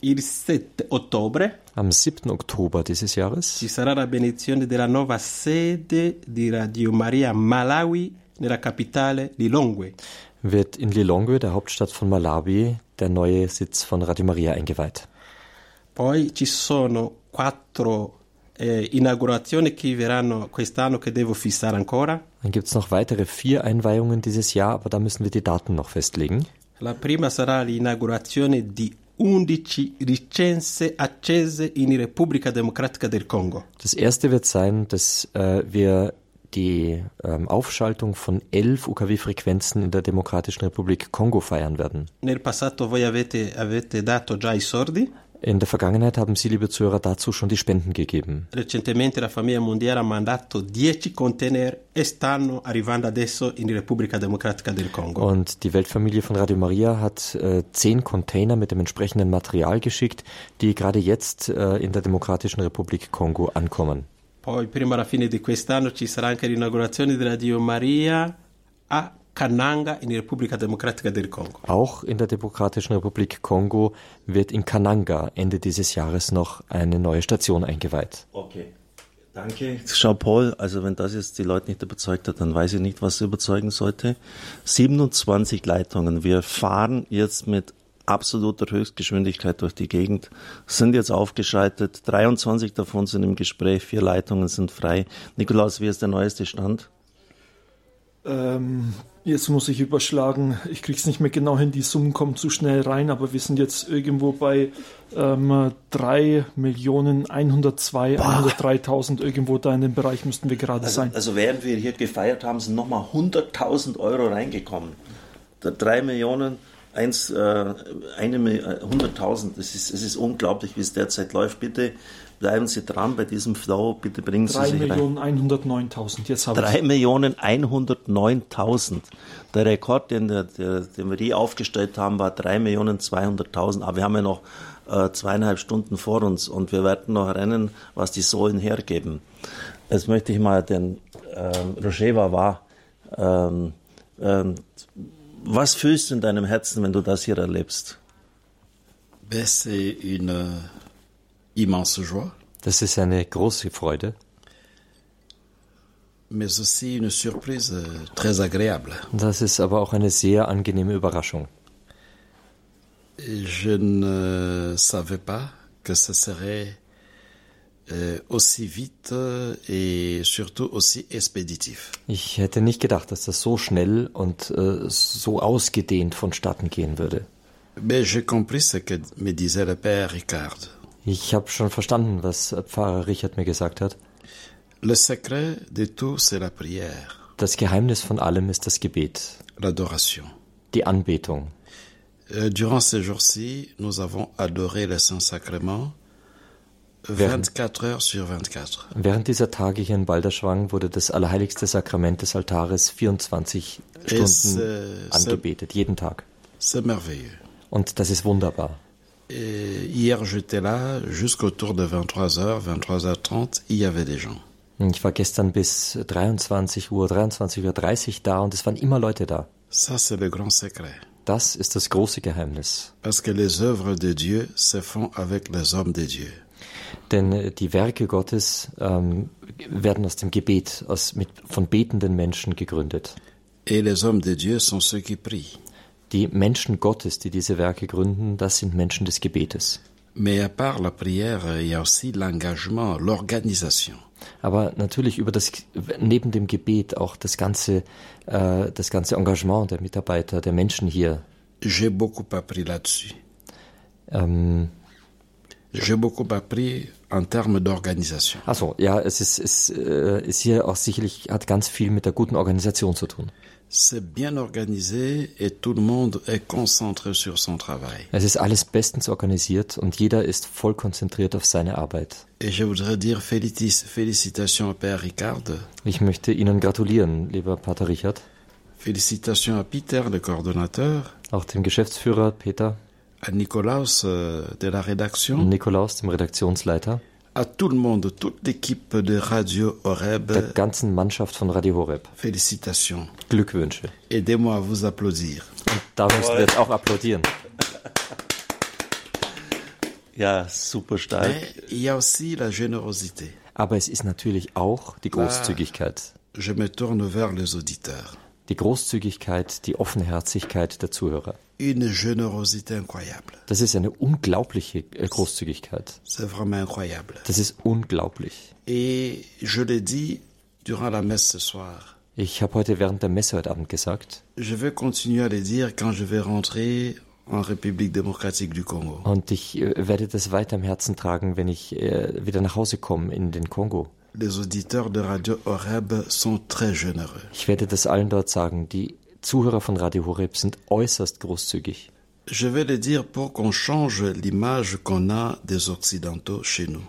il 7 ottobre Am 7. Oktober dieses Jahres ci sarà la benedizione della nuova sede di Radio Maria Malawi nella capitale Lilongwe. wird in Lilongwe, der Hauptstadt von Malawi, der neue Sitz von Radio Maria eingeweiht. Poi ci sono quattro eh, inaugurazioni che verranno quest'anno che devo fissare ancora. Dann gibt es noch weitere vier Einweihungen dieses Jahr, aber da müssen wir die Daten noch festlegen. La prima sarà l'inaugurazione di 11 licenze accese in Repubblica Democratica del Congo. Das erste wird sein, dass äh, wir die ähm, Aufschaltung von elf UKW-Frequenzen in der Demokratischen Republik Kongo feiern werden. Nel passato voi avete, avete dato già i sordi. In der Vergangenheit haben Sie, liebe Zuhörer, dazu schon die Spenden gegeben. Recentemente la famiglia mondiale ha mandato 10 container e stanno arrivando adesso in Repubblica Democratica del Congo. Und die Weltfamilie von Radio Maria hat äh, zehn Container mit dem entsprechenden Material geschickt, die gerade jetzt äh, in der Demokratischen Republik Kongo ankommen. Poi prima alla fine di quest'anno ci sarà anche l'inaugurazione della Dio Maria a Kananga in Repubblica Democratica del Congo. Auch in der Demokratischen Republik Kongo wird in Kananga Ende dieses Jahres noch eine neue Station eingeweiht. Okay. Danke. Schau, Paul, also wenn das jetzt die Leute nicht überzeugt hat, dann weiß ich nicht, was überzeugen sollte. 27 Leitungen. Wir fahren jetzt mit absoluter Höchstgeschwindigkeit durch die Gegend, sind jetzt aufgeschaltet. 23 davon sind im Gespräch, vier Leitungen sind frei. Nikolaus, wie ist der neueste Stand? Ähm, jetzt muss ich überschlagen. Ich krieg's nicht mehr genau hin. Die Summen kommen zu schnell rein, aber wir sind jetzt irgendwo bei ähm, 3 Millionen 102, 103.000. Irgendwo da in dem Bereich müssten wir gerade Also, sein. also während wir hier gefeiert haben, sind nochmal 100.000 Euro reingekommen. Da 3 Millionen, eins, äh, eine, Mil- äh, 100.000. Es ist, es ist unglaublich, wie es derzeit läuft. Bitte bleiben Sie dran bei diesem Flow. Bitte bringen Sie 3 sich rein. Millionen 109.000. Jetzt habe 3 ich Millionen 109.000. Der Rekord, den, der, der, den wir die aufgestellt haben, war 3 Millionen 200.000. Aber wir haben ja noch äh, zweieinhalb Stunden vor uns und wir werden noch rennen, was die Sohlen hergeben. Jetzt möchte ich mal den ähm, Roger war. Ähm, ähm, was fühlst du in deinem Herzen, wenn du das hier erlebst? Ben, c'est une immense joie, Das ist eine große Freude, mais aussi une surprise euh, très agréable. das ist aber auch eine sehr angenehme Überraschung. Je ne savais pas que ce serait euh, aussi vite et surtout aussi expéditif. Ich hätte nicht gedacht, dass das so schnell und äh, so ausgedehnt vonstatten gehen würde. Mais j'ai compris ce que me disait le père Ricard. Ich habe schon verstanden, was Pfarrer Richard mir gesagt hat. Le secret de tout, c'est la prière, Das Geheimnis von allem ist das Gebet, l'adoration. die Anbetung. Euh, durant ces jours-ci, nous avons adoré le Saint-Sacrement Während- 24 heures sur 24. Während dieser Tage hier in Balderschwang wurde das allerheiligste Sakrament des Altares 24 Es, Stunden angebetet, jeden Tag. C'est merveilleux. Und das ist wunderbar. Et hier, j'étais là jusqu'autour de 23h, 23h30, il y avait des gens. Ich war gestern bis 23 Uhr, 23.30 Uhr da und es waren immer Leute da. Ça, c'est le grand secret. Das ist das große Geheimnis. Parce que les œuvres de Dieu se font avec les hommes de Dieu. Denn äh, die Werke Gottes ähm, werden aus dem Gebet, aus, mit, von betenden Menschen gegründet. Et les hommes de Dieu sont ceux qui prient. Die Menschen Gottes, die diese Werke gründen, das sind Menschen des Gebetes. Mais à part la prière, il y a aussi l'engagement, l'organisation. Aber natürlich über das neben dem Gebet auch das ganze äh, das ganze Engagement der Mitarbeiter, der Menschen hier. J'ai beaucoup appris là-dessus. Ähm, J'ai beaucoup appris en termes d'organisation. also ja, es ist es äh, ist hier auch sicherlich hat ganz viel mit der guten Organisation zu tun. C'est bien organisé et tout le monde est concentré sur son travail. Es ist alles bestens organisiert und jeder ist voll konzentriert auf seine Arbeit. Et je voudrais dire félicis- félicitations à Père Ricard, Ich möchte Ihnen gratulieren, lieber Pater Richard, félicitations à Peter, le coordonnateur, auch dem Geschäftsführer Peter, à Nikolaus euh, de la rédaction, Nikolaus, dem Redaktionsleiter, à tout le monde, toute l'équipe de Radio Horeb. der ganzen Mannschaft von Radio Horeb. Félicitations. Glückwünsche. Aidez-moi à vous applaudir. Und da müssen wir jetzt auch applaudieren. Ja, super stark. Il y a aussi la générosité. Aber es ist natürlich auch die Großzügigkeit. Je me tourne vers les auditeurs. Die Großzügigkeit, die Offenherzigkeit der Zuhörer. Une générosité incroyable. Das ist eine unglaubliche äh, Großzügigkeit. C'est vraiment incroyable. Das ist unglaublich. Et je l'ai dit durant la messe ce soir. Ich habe heute während der Messe heute Abend gesagt, Je vais continuer à le dire quand je vais rentrer en République démocratique du Congo. und ich äh, werde das weiter im Herzen tragen, wenn ich äh, wieder nach Hause komme in den Kongo. Les auditeurs de Radio Horeb sont très généreux. Ich werde das allen dort sagen. Die Zuhörer von Radio Horeb sind äußerst großzügig. Je vais le dire pour qu'on change l'image qu'on a des Occidentaux chez nous.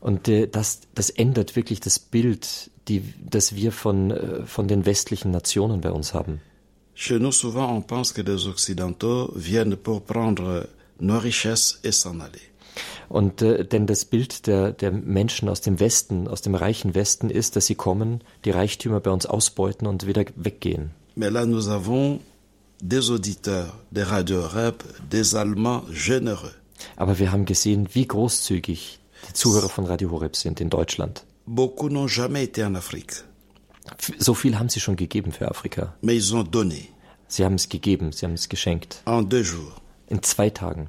Und äh, das, das ändert wirklich das Bild, die, das wir von, äh, von den westlichen Nationen bei uns haben. Chez nous, souvent, on pense que les Occidentaux viennent pour prendre nos richesses et s'en aller. Und äh, denn das Bild der, der Menschen aus dem Westen, aus dem reichen Westen ist, dass sie kommen, die Reichtümer bei uns ausbeuten und wieder weggehen. Mais là, nous avons des auditeurs des Radio Rap, des Allemands généreux. Aber wir haben gesehen, wie großzügig die Zuhörer von Radio Horeb sind in Deutschland. Beaucoup n'ont jamais été en Afrique, So viel haben sie schon gegeben für Afrika. mais ils ont donné. Sie haben es gegeben, sie haben es geschenkt. En deux jours, In zwei Tagen.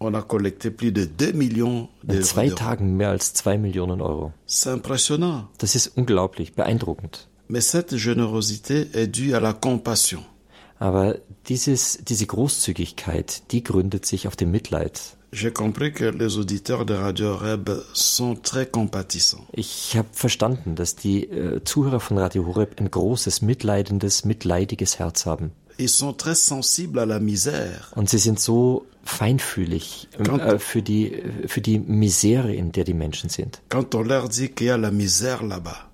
on a collecté plus de 2 millions In d'euros. zwei Tagen mehr als zwei Millionen Euro. C'est impressionnant. Das ist unglaublich, beeindruckend. Mais cette générosité est due à la compassion. Aber dieses, diese Großzügigkeit, die gründet sich auf dem Mitleid. J'ai compris que les auditeurs de Radio Reb sont très compatissants. Ich habe verstanden, dass die äh, Zuhörer von Radio Horeb ein großes, mitleidendes, mitleidiges Herz haben. Ils sont très sensibles à la misère. Und sie sind so feinfühlig ähm, äh, für, die, für die Misere, in der die Menschen sind. Quand on leur dit qu'il y a la misère là-bas,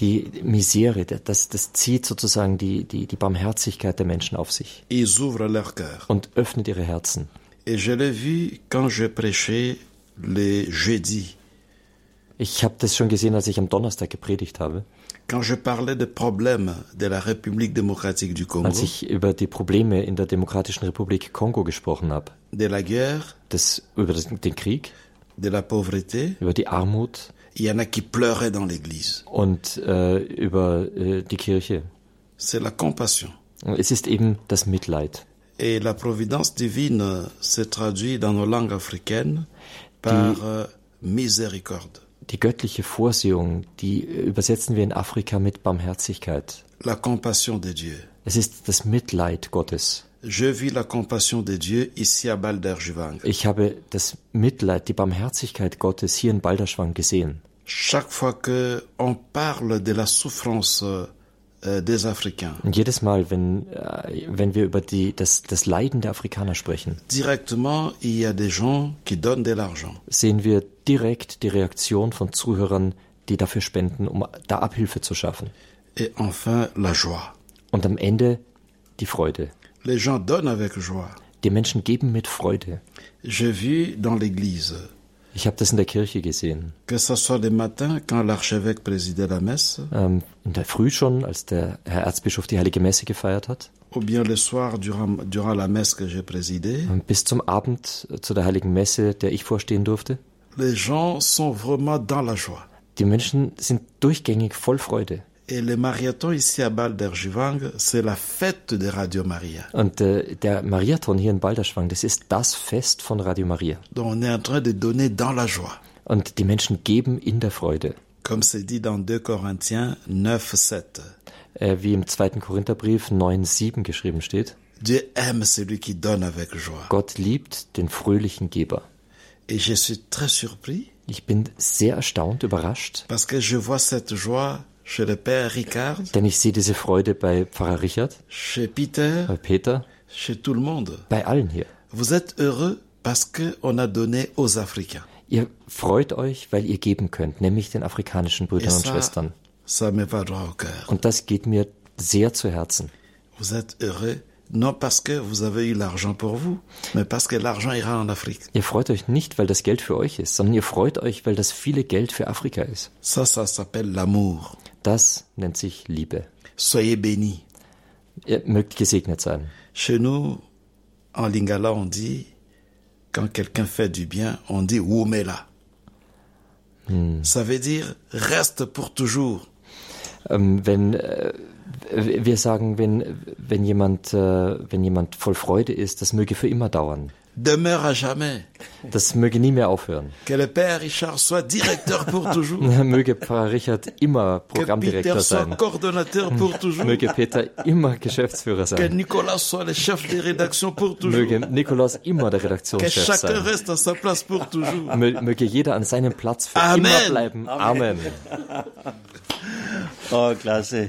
Die Misere, das, das zieht sozusagen die, die, die Barmherzigkeit der Menschen auf sich. Und öffnet ihre Herzen. Ich habe das schon gesehen, als ich am Donnerstag gepredigt habe, quand je parlais des problèmes de la République démocratique du Congo, als ich über die Probleme in der Demokratischen Republik Kongo gesprochen habe. de la guerre, Das, über das, den Krieg, de la pauvreté. über die Armut Il y en a qui pleuraient dans l'église. und äh, über äh, die Kirche. C'est la compassion. Es ist eben das Mitleid. Et la providence divine se traduit dans nos langues africaines par euh, miséricorde. Die göttliche Vorsehung, die übersetzen wir in Afrika mit Barmherzigkeit. La compassion de Dieu. Es ist das Mitleid Gottes. Je vis la compassion de Dieu ici à. Ich habe das Mitleid, die Barmherzigkeit Gottes hier in Balderschwang gesehen. Chaque fois que on parle de la souffrance euh, des Africains, jedes Mal, wenn, äh, wenn wir über die, das, das Leiden der Afrikaner sprechen, directement, il y a des gens qui donnent de l'argent. sehen wir direkt die Reaktion von Zuhörern, die dafür spenden, um da Abhilfe zu schaffen. Et enfin, la joie. Und am Ende die Freude. Les gens donnent avec joie. Die Menschen geben mit Freude. J'ai vu dans l'église, Ich habe das in der Kirche gesehen. Ähm, in der Früh schon, als der Herr Erzbischof die Heilige Messe gefeiert hat, ähm, bis zum Abend äh, zu der Heiligen Messe, der ich vorstehen durfte. les gens sont vraiment dans la joie. Die Menschen sind durchgängig voll Freude. Et le marathon ici à Balderjuvang, c'est la fête de Radio Maria. Und äh, der Mariathon hier in Balderschwang, das ist das Fest von Radio Maria. Donc on est en train de donner dans la joie. Und die Menschen geben in der Freude. Comme c'est dit dans 2 Corinthiens 9, 7. Äh, wie im zweiten Korintherbrief 9,7 geschrieben steht. Dieu aime celui qui donne avec joie. Gott liebt den fröhlichen Geber. Et je suis très surpris Ich bin sehr erstaunt, überrascht, parce que je vois cette joie chez le Père Ricard, denn ich sehe diese Freude bei Pfarrer Richard, chez Peter, bei Peter, chez tout le monde. bei allen hier. Vous êtes heureux parce qu'on a donné aux Africains. Ihr freut euch, weil ihr geben könnt, nämlich den afrikanischen Brüdern und ça, Schwestern. ça me va droit au cœur. Und das geht mir sehr zu Herzen. Vous êtes heureux non parce que vous avez eu l'argent pour vous, mais parce que l'argent ira en Afrique. Ihr freut euch nicht, weil das Geld für euch ist, sondern ihr freut euch, weil das viele Geld für Afrika ist. Ça, ça s'appelle l'amour. Das nennt sich Liebe. Soyez bénis. Ihr mögt gesegnet sein. Chez nous, en lingala, on dit, quand quelqu'un fait du bien, on dit Wumela. Ça veut dire reste pour toujours. Ähm, wenn, äh, Wir sagen, wenn, wenn, jemand, äh, wenn jemand voll Freude ist, das möge für immer dauern. Demeure à jamais. Das möge nie mehr aufhören. Que le Père Richard soit directeur pour toujours. möge Pfarrer Richard immer Programmdirektor sein. coordonnateur pour toujours. Möge Peter immer Geschäftsführer sein. Que Nicolas soit le chef de rédaction pour toujours. Möge Nikolaus immer der Redaktionschef que sein. reste à sa place pour toujours. Möge jeder an seinem Platz für Amen. immer bleiben. Amen. Oh, klasse.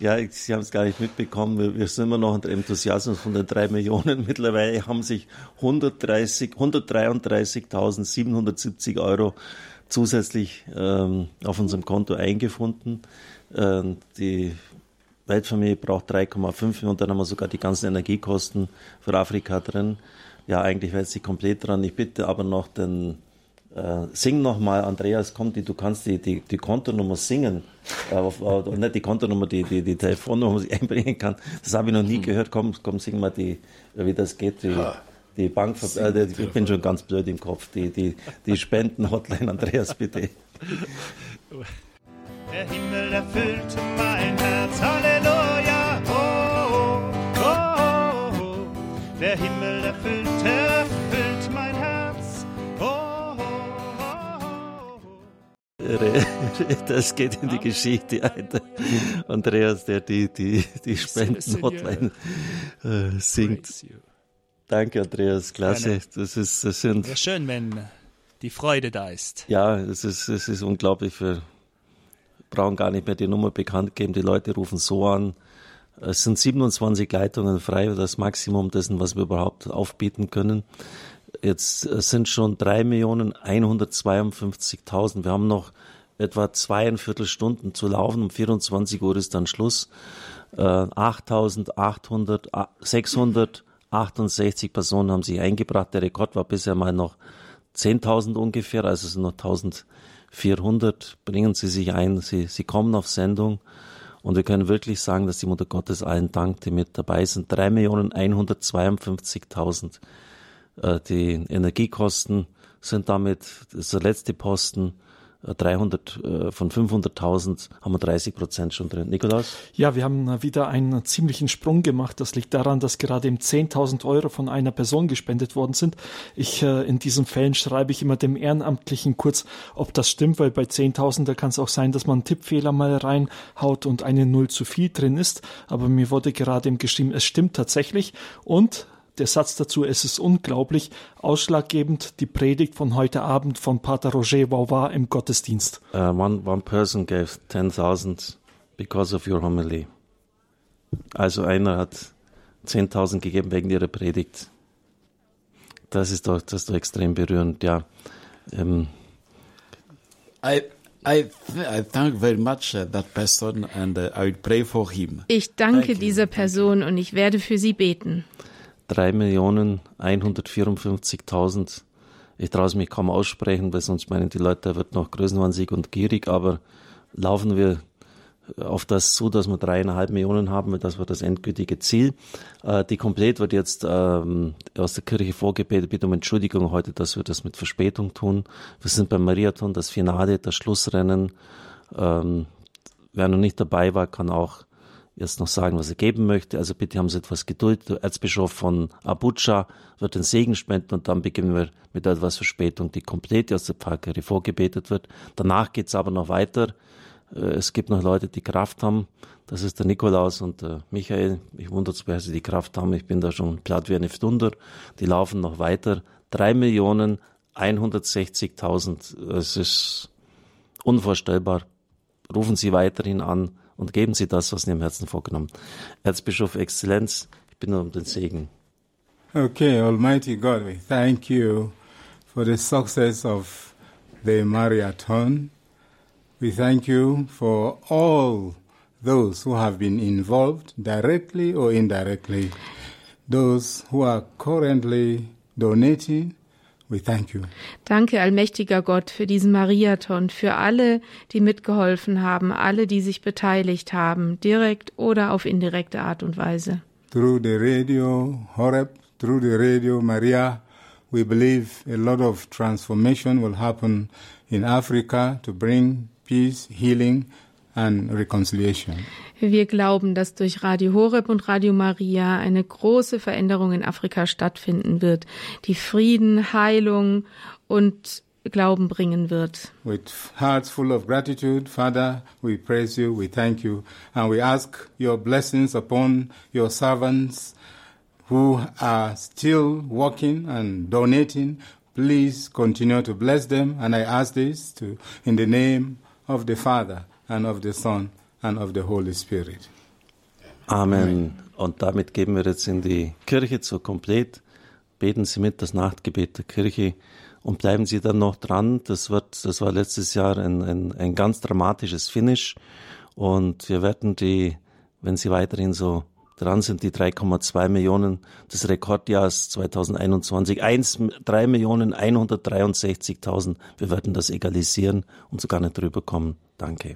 Ja, ich, Sie haben es gar nicht mitbekommen. Wir, wir sind immer noch unter Enthusiasmus von den drei Millionen. Mittlerweile haben sich 130, 133.770 Euro zusätzlich ähm, auf unserem Konto eingefunden. Ähm, die Weltfamilie braucht 3,5 Millionen. Dann haben wir sogar die ganzen Energiekosten für Afrika drin. Ja, eigentlich wäre sie komplett dran. Ich bitte aber noch den äh, sing nochmal, Andreas, komm, die, du kannst die, die, die Kontonummer singen. Äh, nicht die Kontonummer, die, die, die Telefonnummer, die ich einbringen kann. Das habe ich noch nie gehört. Komm, komm, sing mal die, wie das geht. Die, die Bank, äh, die, ich bin schon ganz blöd im Kopf. Die, die, die Spenden-Hotline, Andreas, bitte. Der Himmel erfüllt mein Herz, Halleluja. Oh, oh, oh, oh. Der Himmel erfüllt, Das geht in die Geschichte ein. Andreas, der die, die, die Spenden-Hotline äh, singt. Danke, Andreas, klasse. Das ist, das sind. Wäre schön, wenn die Freude da ist. Ja, es ist, es ist unglaublich. Wir brauchen gar nicht mehr die Nummer bekannt geben. Die Leute rufen so an. Es sind 27 Leitungen frei, das Maximum dessen, was wir überhaupt aufbieten können. Jetzt sind schon 3.152.000. Wir haben noch etwa zweieinviertel Stunden zu laufen. Um 24 Uhr ist dann Schluss. Äh, 8.800, 668 Personen haben sich eingebracht. Der Rekord war bisher mal noch 10.000 ungefähr, also sind noch 1.400. Bringen Sie sich ein, Sie, Sie kommen auf Sendung. Und wir können wirklich sagen, dass die Mutter Gottes allen dankt, die mit dabei sind. 3.152.000. Äh, die Energiekosten sind damit, das ist der letzte Posten, 300 äh, von 500.000 haben wir 30 Prozent schon drin. Nikolaus? Ja, wir haben wieder einen ziemlichen Sprung gemacht. Das liegt daran, dass gerade eben 10.000 Euro von einer Person gespendet worden sind. Ich, äh, in diesen Fällen schreibe ich immer dem Ehrenamtlichen kurz, ob das stimmt, weil bei 10.000, da kann es auch sein, dass man einen Tippfehler mal reinhaut und eine Null zu viel drin ist. Aber mir wurde gerade eben geschrieben, es stimmt tatsächlich und der Satz dazu, es ist unglaublich, ausschlaggebend die Predigt von heute Abend von Pater Roger Vauvar im Gottesdienst. Uh, one, one person gave 10.000 because of your homily. Also einer hat 10.000 gegeben wegen ihrer Predigt. Das ist doch, das ist doch extrem berührend, ja. Ähm, I, I, I thank very much uh, that person and uh, I will pray for him. Ich danke dieser Person und ich werde für sie beten. 3.154.000. Ich traue es mich kaum aussprechen, weil sonst meinen die Leute, da wird noch größenwahnsinnig und gierig, aber laufen wir auf das zu, dass wir dreieinhalb Millionen haben, das war das endgültige Ziel. Äh, die Komplett wird jetzt ähm, aus der Kirche vorgebetet, bitte um Entschuldigung heute, dass wir das mit Verspätung tun. Wir sind beim Marathon, das Finale, das Schlussrennen. Ähm, wer noch nicht dabei war, kann auch jetzt noch sagen, was er geben möchte. Also bitte haben Sie etwas Geduld. Der Erzbischof von Abuja wird den Segen spenden und dann beginnen wir mit etwas Verspätung, die komplett aus der Pfarrkirche vorgebetet wird. Danach geht's aber noch weiter. Es gibt noch Leute, die Kraft haben. Das ist der Nikolaus und der Michael. Ich wundere es, wer sie die Kraft haben. Ich bin da schon platt wie eine Stunde. Die laufen noch weiter. Drei Millionen 160.000. Es ist unvorstellbar. Rufen Sie weiterhin an und geben Sie das, was Sie im Herzen vorgenommen. Erzbischof Exzellenz, ich bin um den Segen. Okay, Almighty God, we thank you for the success of the marathon. We thank you for all those who have been involved directly or indirectly, those who are currently donating. We thank you. Danke, allmächtiger Gott, für diesen Mariathon, für alle, die mitgeholfen haben, alle, die sich beteiligt haben, direkt oder auf indirekte Art und Weise. Through the radio Horeb, through the radio Maria, we believe a lot of transformation will happen in Africa to bring peace, healing, and reconciliation. Wir glauben, dass durch Radio Horeb und Radio Maria eine große Veränderung in Afrika stattfinden wird, die Frieden, Heilung und Glauben bringen wird. With hearts full of gratitude, Father, we praise you, we thank you, and we ask your blessings upon your servants who are still working and donating. Please continue to bless them, and I ask this to, in the name of the Father and of the Son and of the Holy Spirit. Amen. Und damit geben wir jetzt in die Kirche zur Komplett. Beten Sie mit das Nachtgebet der Kirche und bleiben Sie dann noch dran. Das wird, das war letztes Jahr ein, ein, ein ganz dramatisches Finish. Und wir werden die, wenn Sie weiterhin so dran sind, die 3,2 Millionen des Rekordjahres 2021, 1, 3 Millionen 163.000. Wir werden das egalisieren und sogar nicht drüber kommen. Danke.